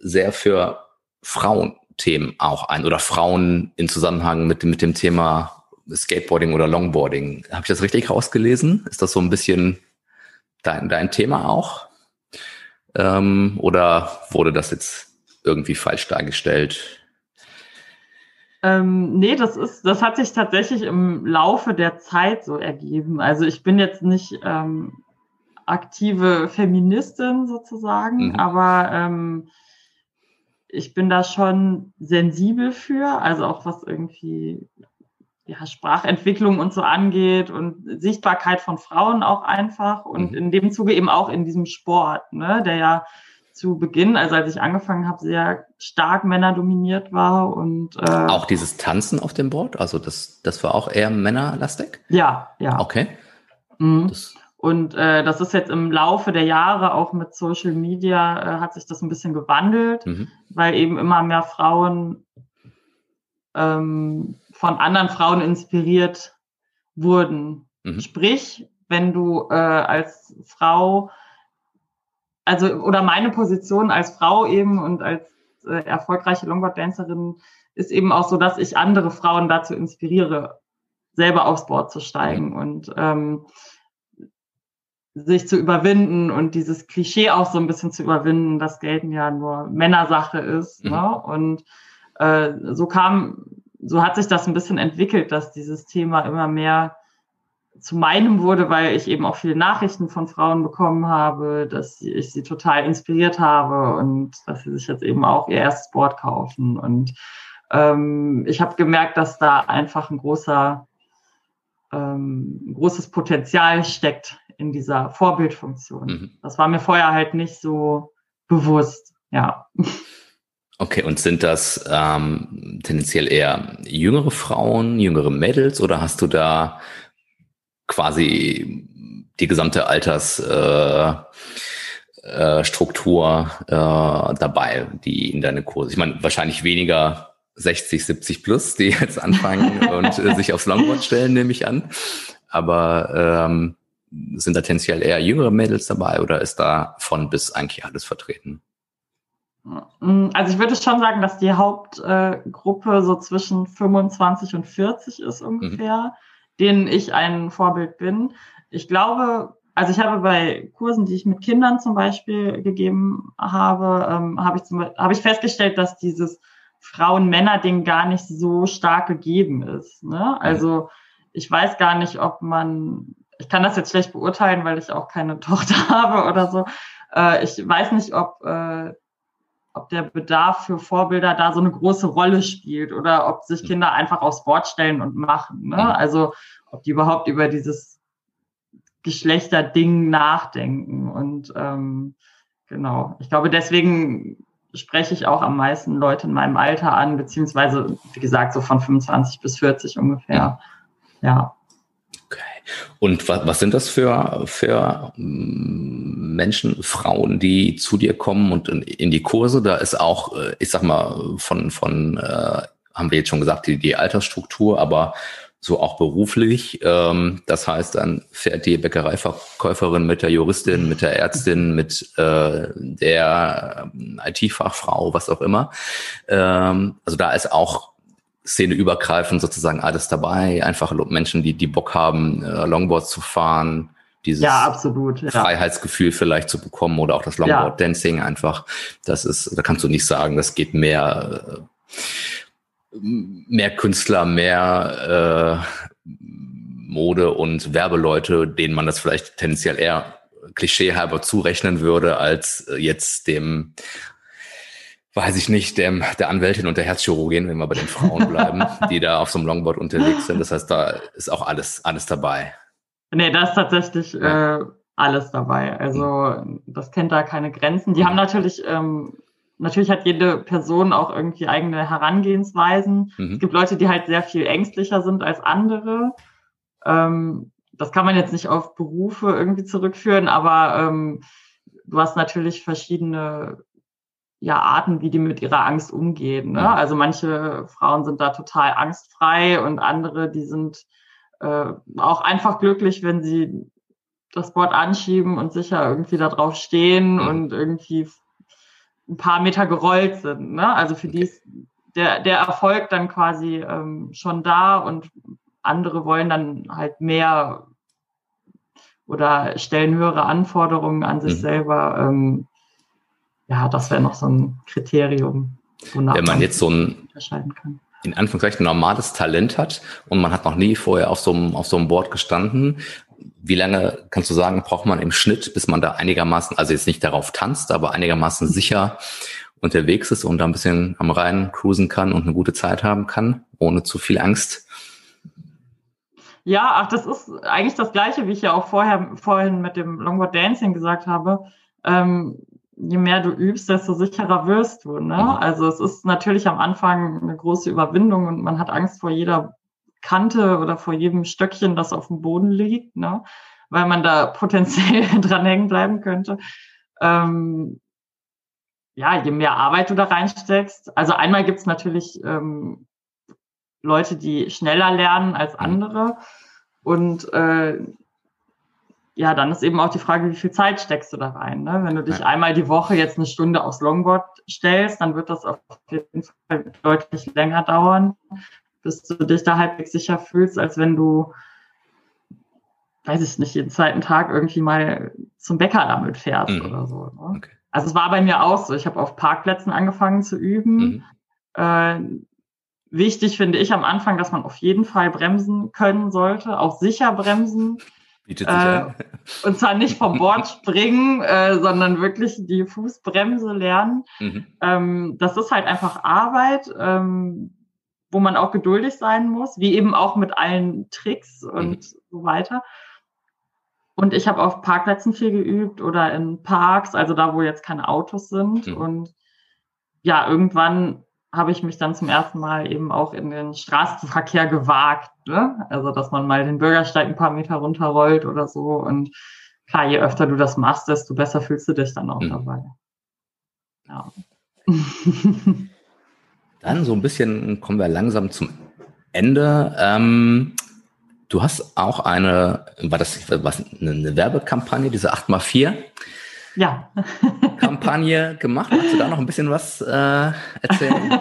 sehr für Frauen Themen auch ein oder Frauen in Zusammenhang mit, mit dem Thema Skateboarding oder Longboarding. Habe ich das richtig rausgelesen? Ist das so ein bisschen dein, dein Thema auch? Ähm, oder wurde das jetzt irgendwie falsch dargestellt? Ähm, nee, das ist, das hat sich tatsächlich im Laufe der Zeit so ergeben. Also ich bin jetzt nicht ähm, aktive Feministin sozusagen, mhm. aber ähm, ich bin da schon sensibel für, also auch was irgendwie ja, Sprachentwicklung und so angeht und Sichtbarkeit von Frauen auch einfach und mhm. in dem Zuge eben auch in diesem Sport, ne, der ja zu Beginn, also als ich angefangen habe, sehr stark männerdominiert war und äh, auch dieses Tanzen auf dem Board, also das das war auch eher männerlastig. Ja, ja. Okay. Mhm. Das und äh, das ist jetzt im Laufe der Jahre auch mit Social Media äh, hat sich das ein bisschen gewandelt, mhm. weil eben immer mehr Frauen ähm, von anderen Frauen inspiriert wurden. Mhm. Sprich, wenn du äh, als Frau, also oder meine Position als Frau eben und als äh, erfolgreiche Longboard-Dancerin ist eben auch so, dass ich andere Frauen dazu inspiriere, selber aufs Board zu steigen. Mhm. Und ähm, sich zu überwinden und dieses Klischee auch so ein bisschen zu überwinden, dass Gelten ja nur Männersache ist. Mhm. Ne? Und äh, so kam, so hat sich das ein bisschen entwickelt, dass dieses Thema immer mehr zu meinem wurde, weil ich eben auch viele Nachrichten von Frauen bekommen habe, dass ich sie total inspiriert habe und dass sie sich jetzt eben auch ihr erstes Board kaufen. Und ähm, ich habe gemerkt, dass da einfach ein großer, ähm, großes Potenzial steckt in dieser Vorbildfunktion. Mhm. Das war mir vorher halt nicht so bewusst, ja. Okay, und sind das ähm, tendenziell eher jüngere Frauen, jüngere Mädels oder hast du da quasi die gesamte Altersstruktur äh, äh, Struktur, äh, dabei, die in deine Kurse? Ich meine, wahrscheinlich weniger 60, 70 plus, die jetzt anfangen (laughs) und äh, sich aufs Longboard stellen, nehme ich an. Aber ähm, sind da tendenziell eher jüngere Mädels dabei oder ist da von bis eigentlich alles vertreten? Also ich würde schon sagen, dass die Hauptgruppe so zwischen 25 und 40 ist ungefähr, mhm. denen ich ein Vorbild bin. Ich glaube, also ich habe bei Kursen, die ich mit Kindern zum Beispiel gegeben habe, ähm, habe ich, zum, habe ich festgestellt, dass dieses Frauen-Männer-Ding gar nicht so stark gegeben ist. Ne? Also ich weiß gar nicht, ob man, ich kann das jetzt schlecht beurteilen, weil ich auch keine (laughs) Tochter habe oder so. Äh, ich weiß nicht, ob, äh, ob der Bedarf für Vorbilder da so eine große Rolle spielt oder ob sich Kinder einfach aufs Board stellen und machen. Ne? Also ob die überhaupt über dieses Geschlechterding nachdenken. Und ähm, genau, ich glaube, deswegen spreche ich auch am meisten Leute in meinem Alter an, beziehungsweise, wie gesagt, so von 25 bis 40 ungefähr. Ja. Okay. Und was, was sind das für, für mm, Menschen, Frauen, die zu dir kommen und in, in die Kurse? Da ist auch, äh, ich sag mal, von, von äh, haben wir jetzt schon gesagt, die, die Altersstruktur, aber so auch beruflich. Ähm, das heißt, dann fährt die Bäckereiverkäuferin mit der Juristin, mit der Ärztin, mit äh, der ähm, IT-Fachfrau, was auch immer. Ähm, also da ist auch szeneübergreifend sozusagen alles dabei. Einfach Menschen, die, die Bock haben, äh, Longboard zu fahren, dieses ja, absolut, ja. Freiheitsgefühl vielleicht zu bekommen oder auch das Longboard Dancing einfach. Das ist, da kannst du nicht sagen, das geht mehr äh, mehr Künstler, mehr äh, Mode- und Werbeleute, denen man das vielleicht tendenziell eher klischeehalber zurechnen würde, als jetzt dem, weiß ich nicht, dem, der Anwältin und der Herzchirurgin, wenn wir bei den Frauen (laughs) bleiben, die da auf so einem Longboard unterwegs sind. Das heißt, da ist auch alles, alles dabei. Nee, da ist tatsächlich ja. äh, alles dabei. Also das kennt da keine Grenzen. Die haben natürlich ähm, natürlich hat jede Person auch irgendwie eigene Herangehensweisen. Mhm. Es gibt Leute, die halt sehr viel ängstlicher sind als andere. Ähm, das kann man jetzt nicht auf Berufe irgendwie zurückführen, aber ähm, du hast natürlich verschiedene ja, Arten, wie die mit ihrer Angst umgehen. Ne? Mhm. Also manche Frauen sind da total angstfrei und andere, die sind äh, auch einfach glücklich, wenn sie das Board anschieben und sicher irgendwie da drauf stehen mhm. und irgendwie ein paar Meter gerollt sind. Ne? Also für die ist der, der Erfolg dann quasi ähm, schon da und andere wollen dann halt mehr oder stellen höhere Anforderungen an sich mhm. selber. Ähm, ja, das wäre noch so ein Kriterium, wonach Wenn man jetzt so ein unterscheiden kann in Anführungszeichen normales Talent hat und man hat noch nie vorher auf so einem, auf so einem Board gestanden wie lange kannst du sagen, braucht man im Schnitt, bis man da einigermaßen, also jetzt nicht darauf tanzt, aber einigermaßen sicher unterwegs ist und da ein bisschen am Rhein cruisen kann und eine gute Zeit haben kann, ohne zu viel Angst? Ja, ach, das ist eigentlich das Gleiche, wie ich ja auch vorher, vorhin mit dem Longboard Dancing gesagt habe. Ähm, je mehr du übst, desto sicherer wirst du. Ne? Mhm. Also es ist natürlich am Anfang eine große Überwindung und man hat Angst vor jeder Kante oder vor jedem Stöckchen, das auf dem Boden liegt, ne? weil man da potenziell (laughs) dran hängen bleiben könnte. Ähm, ja, je mehr Arbeit du da reinsteckst. Also einmal gibt's natürlich ähm, Leute, die schneller lernen als andere. Und äh, ja, dann ist eben auch die Frage, wie viel Zeit steckst du da rein. Ne? Wenn du dich ja. einmal die Woche jetzt eine Stunde aufs Longboard stellst, dann wird das auf jeden Fall deutlich länger dauern, bis du dich da halbwegs sicher fühlst, als wenn du, weiß ich nicht, jeden zweiten Tag irgendwie mal zum Bäcker damit fährst mhm. oder so. Ne? Okay. Also es war bei mir auch so. Ich habe auf Parkplätzen angefangen zu üben. Mhm. Äh, wichtig finde ich am Anfang, dass man auf jeden Fall bremsen können sollte, auch sicher bremsen. Bietet sich äh, Und zwar nicht vom Bord springen, (laughs) äh, sondern wirklich die Fußbremse lernen. Mhm. Ähm, das ist halt einfach Arbeit. Ähm, wo man auch geduldig sein muss, wie eben auch mit allen Tricks und mhm. so weiter. Und ich habe auf Parkplätzen viel geübt oder in Parks, also da, wo jetzt keine Autos sind. Mhm. Und ja, irgendwann habe ich mich dann zum ersten Mal eben auch in den Straßenverkehr gewagt. Ne? Also, dass man mal den Bürgersteig ein paar Meter runterrollt oder so. Und klar, je öfter du das machst, desto besser fühlst du dich dann auch mhm. dabei. Ja. (laughs) Dann so ein bisschen kommen wir langsam zum Ende. Ähm, du hast auch eine, war das was, eine Werbekampagne, diese 8x4? Ja. (laughs) Kampagne gemacht. Kannst du da noch ein bisschen was äh, erzählen? (laughs)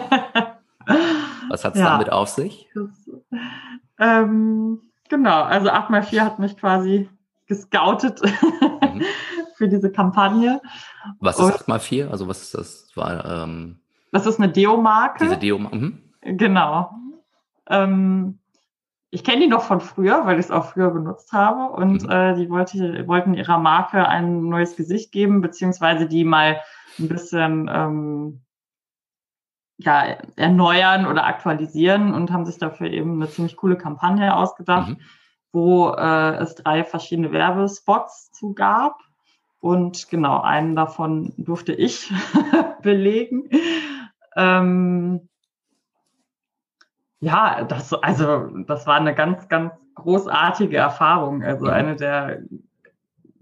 was hat es ja. damit auf sich? ähm, genau, also 8x4 hat mich quasi gescoutet mhm. (laughs) für diese Kampagne. Was ist 8x4? Also was ist das? War, ähm Das ist eine Deo-Marke. Diese Deo-Marke. Mhm. Genau. Ähm, ich kenne die noch von früher, weil ich es auch früher benutzt habe. Und mhm. äh, die wollte, wollten ihrer Marke ein neues Gesicht geben, beziehungsweise die mal ein bisschen ähm, ja, erneuern oder aktualisieren und haben sich dafür eben eine ziemlich coole Kampagne ausgedacht, mhm. wo äh, es drei verschiedene Werbespots zu gab. Und genau, einen davon durfte ich (laughs) belegen. Ähm, ja, das, also, das war eine ganz, ganz großartige Erfahrung. Also eine der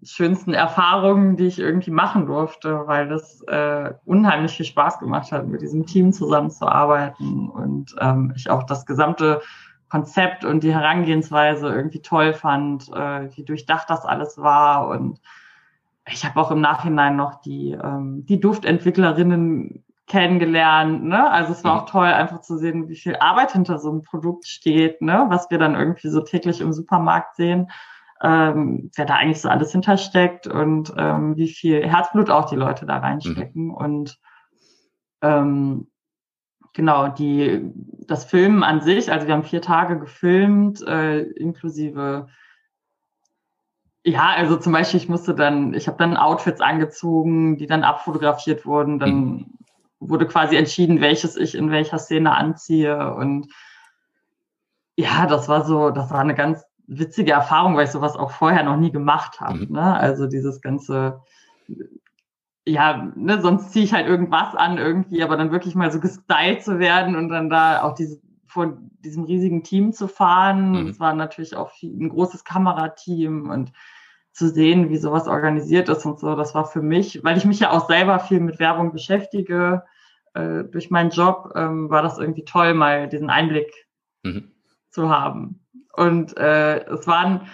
schönsten Erfahrungen, die ich irgendwie machen durfte, weil das äh, unheimlich viel Spaß gemacht hat, mit diesem Team zusammenzuarbeiten und ähm, ich auch das gesamte Konzept und die Herangehensweise irgendwie toll fand, äh, wie durchdacht das alles war und ich habe auch im Nachhinein noch die, ähm, die Duftentwicklerinnen kennengelernt. Ne? Also es war auch toll, einfach zu sehen, wie viel Arbeit hinter so einem Produkt steht, ne? was wir dann irgendwie so täglich im Supermarkt sehen, ähm, wer da eigentlich so alles hintersteckt und ähm, wie viel Herzblut auch die Leute da reinstecken. Mhm. Und ähm, genau, die, das Filmen an sich, also wir haben vier Tage gefilmt, äh, inklusive ja, also zum Beispiel, ich musste dann, ich habe dann Outfits angezogen, die dann abfotografiert wurden. Dann mhm wurde quasi entschieden, welches ich in welcher Szene anziehe. Und ja, das war so, das war eine ganz witzige Erfahrung, weil ich sowas auch vorher noch nie gemacht habe. Mhm. Ne? Also dieses ganze, ja, ne, sonst ziehe ich halt irgendwas an irgendwie, aber dann wirklich mal so gestylt zu werden und dann da auch diese vor diesem riesigen Team zu fahren. Mhm. Es war natürlich auch viel, ein großes Kamerateam und zu sehen, wie sowas organisiert ist und so, das war für mich, weil ich mich ja auch selber viel mit Werbung beschäftige, äh, durch meinen Job ähm, war das irgendwie toll, mal diesen Einblick mhm. zu haben. Und äh, es waren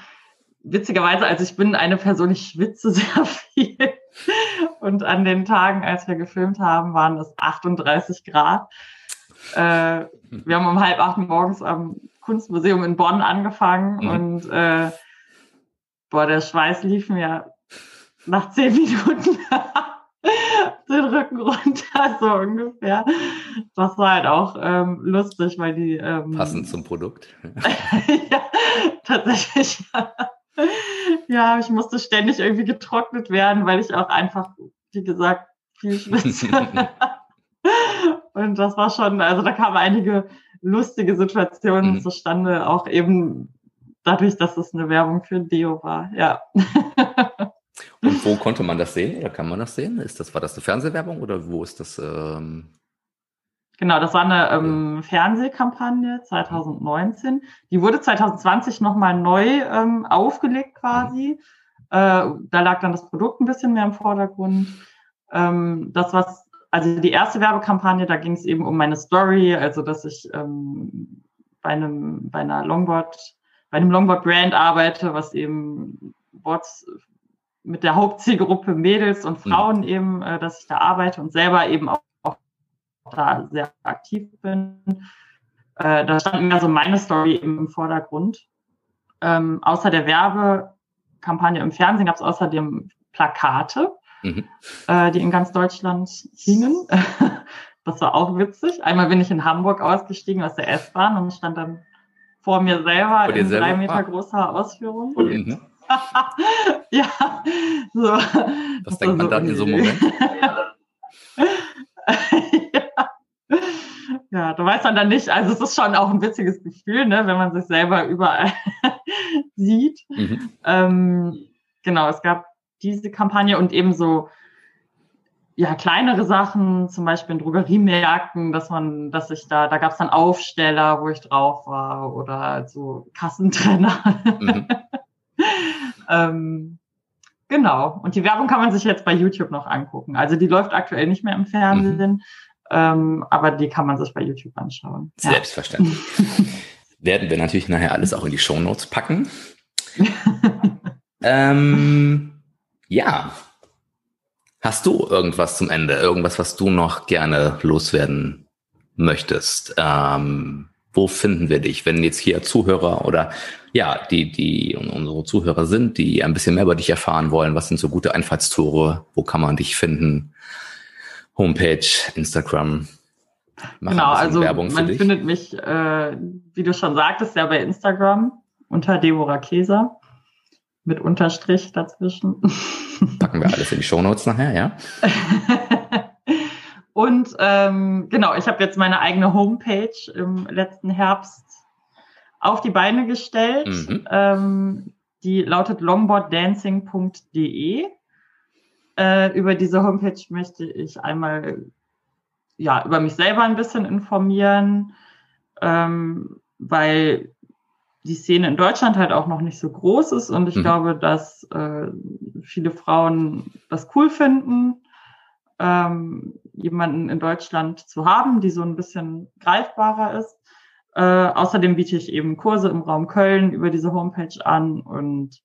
witzigerweise, also ich bin eine Person, ich schwitze (laughs) sehr viel. Und an den Tagen, als wir gefilmt haben, waren es 38 Grad. Äh, wir haben um halb acht morgens am Kunstmuseum in Bonn angefangen mhm. und äh, boah, der Schweiß lief mir nach zehn Minuten den Rücken runter, so ungefähr. Das war halt auch ähm, lustig, weil die. Ähm, Passend zum Produkt. (laughs) ja, tatsächlich. ja, ich musste ständig irgendwie getrocknet werden, weil ich auch einfach, wie gesagt, viel schwitze. (laughs) Und das war schon, also da kamen einige lustige Situationen mhm. zustande, auch eben dadurch, dass es eine Werbung für Deo war, ja. Und (laughs) wo konnte man das sehen oder kann man das sehen? Ist das, war das eine Fernsehwerbung oder wo ist das? Ähm Genau, das war eine ähm, Fernsehkampagne 2019. Die wurde 2020 nochmal neu ähm, aufgelegt quasi. Mhm. Äh, da lag dann das Produkt ein bisschen mehr im Vordergrund. Ähm, das, was, also die erste Werbekampagne, da ging es eben um meine Story, also dass ich ähm, bei einem, bei einer Longboard, bei einem Longboard-Brand arbeite, was eben Boards mit der Hauptzielgruppe Mädels und mhm. Frauen mhm. eben, äh, dass ich da arbeite und selber eben auch, auch da sehr aktiv bin. Äh, da stand mehr so meine Story eben im Vordergrund. Ähm, außer der Werbekampagne im Fernsehen gab es außerdem Plakate, mhm. äh, die in ganz Deutschland hingen. (laughs) das war auch witzig. Einmal bin ich in Hamburg ausgestiegen aus der S-Bahn und stand dann vor mir selber vor in selber? drei Meter großer Ausführung. Mhm. (laughs) ja, so. Was denkt man so dann in so einem (laughs) Moment? (laughs) ja. ja, du weißt dann nicht, also es ist schon auch ein witziges Gefühl, ne, wenn man sich selber überall sieht. Mhm. Ähm, genau, es gab diese Kampagne und eben so ja, kleinere Sachen, zum Beispiel in Drogeriemärkten, dass man, dass ich da, da gab es dann Aufsteller, wo ich drauf war oder so Kassentrenner. Mhm. Ähm, genau. Und die Werbung kann man sich jetzt bei YouTube noch angucken. Also die läuft aktuell nicht mehr im Fernsehen, mhm. ähm, aber die kann man sich bei YouTube anschauen. Selbstverständlich. (laughs) Werden wir natürlich nachher alles auch in die Show Notes packen. (laughs) ähm, ja. Hast du irgendwas zum Ende? Irgendwas, was du noch gerne loswerden möchtest? Ähm, wo finden wir dich, wenn jetzt hier Zuhörer oder ja, die, die unsere Zuhörer sind, die ein bisschen mehr über dich erfahren wollen? Was sind so gute Einfallstore? Wo kann man dich finden? Homepage, Instagram, Mach genau, also Werbung man findet mich, äh, wie du schon sagtest, ja bei Instagram unter Deborah Käser mit Unterstrich dazwischen. (laughs) Packen wir alles in die Shownotes nachher, ja? Und ähm, genau, ich habe jetzt meine eigene Homepage im letzten Herbst auf die Beine gestellt. Mhm. Ähm, die lautet longboarddancing.de. Äh, über diese Homepage möchte ich einmal ja über mich selber ein bisschen informieren, ähm, weil die Szene in Deutschland halt auch noch nicht so groß ist und ich mhm. glaube, dass äh, viele Frauen das cool finden, ähm, jemanden in Deutschland zu haben, die so ein bisschen greifbarer ist. Äh, außerdem biete ich eben Kurse im Raum Köln über diese Homepage an und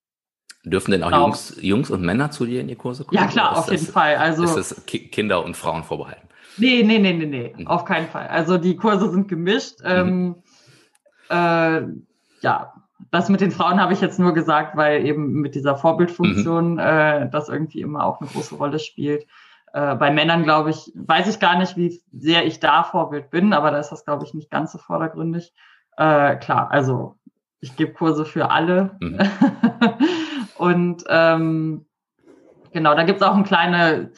Dürfen denn auch genau. Jungs, Jungs und Männer zu dir in die Kurse kommen? Ja, klar, auf jeden Fall. Also, ist das Kinder und Frauen vorbehalten? Nee, nee, nee, nee, nee, mhm. auf keinen Fall. Also die Kurse sind gemischt. Mhm. Ähm, äh, ja, das mit den Frauen habe ich jetzt nur gesagt, weil eben mit dieser Vorbildfunktion mhm. äh, das irgendwie immer auch eine große Rolle spielt. Äh, bei Männern, glaube ich, weiß ich gar nicht, wie sehr ich da Vorbild bin, aber da ist das, glaube ich, nicht ganz so vordergründig. Äh, klar, also ich gebe Kurse für alle. Mhm. (laughs) Und ähm, genau, da gibt es auch eine kleine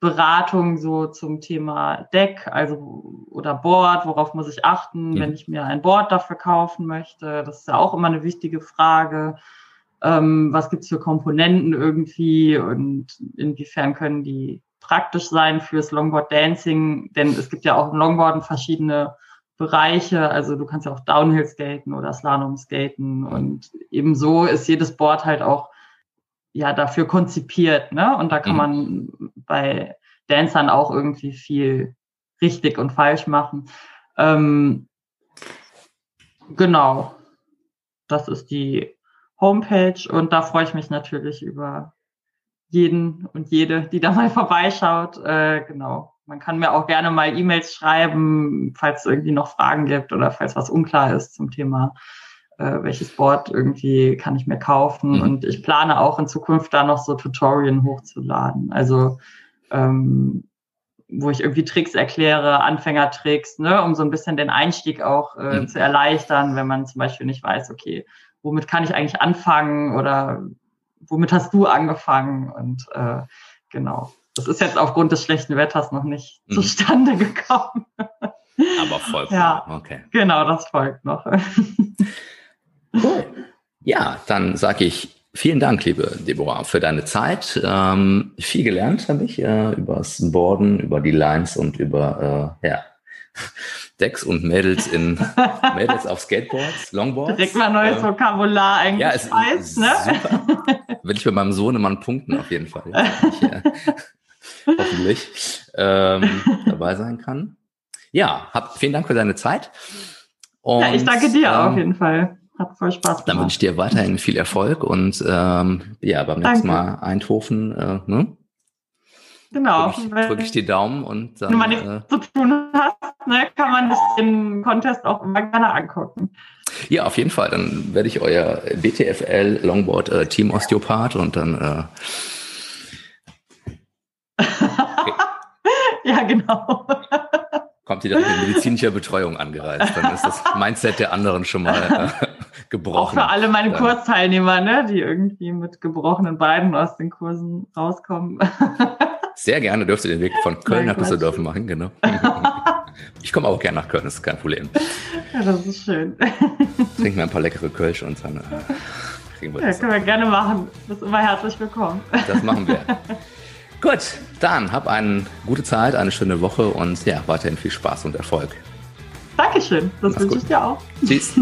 Beratung so zum Thema Deck, also oder Board, worauf muss ich achten, mhm. wenn ich mir ein Board dafür kaufen möchte. Das ist ja auch immer eine wichtige Frage. Ähm, was gibt's für Komponenten irgendwie und inwiefern können die praktisch sein fürs Longboard Dancing, denn es gibt ja auch im Longboarden verschiedene Bereiche, also du kannst ja auch Downhill skaten oder Slalom skaten und ebenso ist jedes Board halt auch ja dafür konzipiert, ne? Und da kann mhm. man bei Dancern auch irgendwie viel richtig und falsch machen. Ähm, genau, das ist die Homepage und da freue ich mich natürlich über jeden und jede, die da (laughs) mal vorbeischaut. Äh, genau. Man kann mir auch gerne mal E-Mails schreiben, falls es irgendwie noch Fragen gibt oder falls was unklar ist zum Thema, äh, welches Board irgendwie kann ich mir kaufen. Mhm. Und ich plane auch in Zukunft da noch so Tutorien hochzuladen. Also ähm, wo ich irgendwie Tricks erkläre, Anfängertricks, ne, um so ein bisschen den Einstieg auch äh, mhm. zu erleichtern, wenn man zum Beispiel nicht weiß, okay, womit kann ich eigentlich anfangen oder womit hast du angefangen? Und äh, genau, das ist jetzt aufgrund des schlechten Wetters noch nicht mhm. zustande gekommen. Aber folgt ja, noch. okay. Genau, das folgt noch. cool. Ja, dann sage ich vielen Dank, liebe Deborah, für deine Zeit. Ähm, viel gelernt habe ich äh, über das Boarden, über die Lines und über äh, ja, Decks und Mädels in Mädels auf Skateboards, Longboards. Direkt mal neues ähm, Vokabular eigentlich. Ja, es weiß, ne? super. Will ich mit meinem Sohnemann punkten auf jeden Fall. Ich, äh, (laughs) hoffentlich ähm, dabei sein kann. Ja, hab, vielen Dank für deine Zeit. Und, ja, ich danke dir ähm, auf jeden Fall. Hat voll Spaß gemacht. Dann wünsche ich dir weiterhin viel Erfolg und ähm, ja, beim nächsten Mal Eindhoven, äh, ne? Genau. Drücke ich, drück ich die Daumen und dann. Wenn man nichts äh, zu tun hat, ne, kann man sich den Contest auch immer gerne angucken. Ja, auf jeden Fall. Dann werde ich euer BTFL Longboard äh, Team Osteopath und dann. Äh, (laughs) ja, genau. Kommt ihr dann mit medizinischer Betreuung angereist. Dann ist das (laughs) Mindset der anderen schon mal äh, gebrochen. Auch für alle meine. Kursteilnehmer, ne, die irgendwie mit gebrochenen Beinen aus den Kursen rauskommen. Sehr gerne dürft ihr den Weg von Köln nach Düsseldorf machen, genau. (laughs) Ich komme auch gerne nach Köln, das ist kein Problem. Ja, das ist schön. (laughs) Trinken wir ein paar leckere Kölsch und dann äh, kriegen wir das. Ja, können wir gerne machen. Bist immer herzlich willkommen. Das machen wir. (laughs) Gut, dann hab eine gute Zeit, eine schöne Woche und ja, weiterhin viel Spaß und Erfolg. Dankeschön, das wünsche ich dir auch. Tschüss.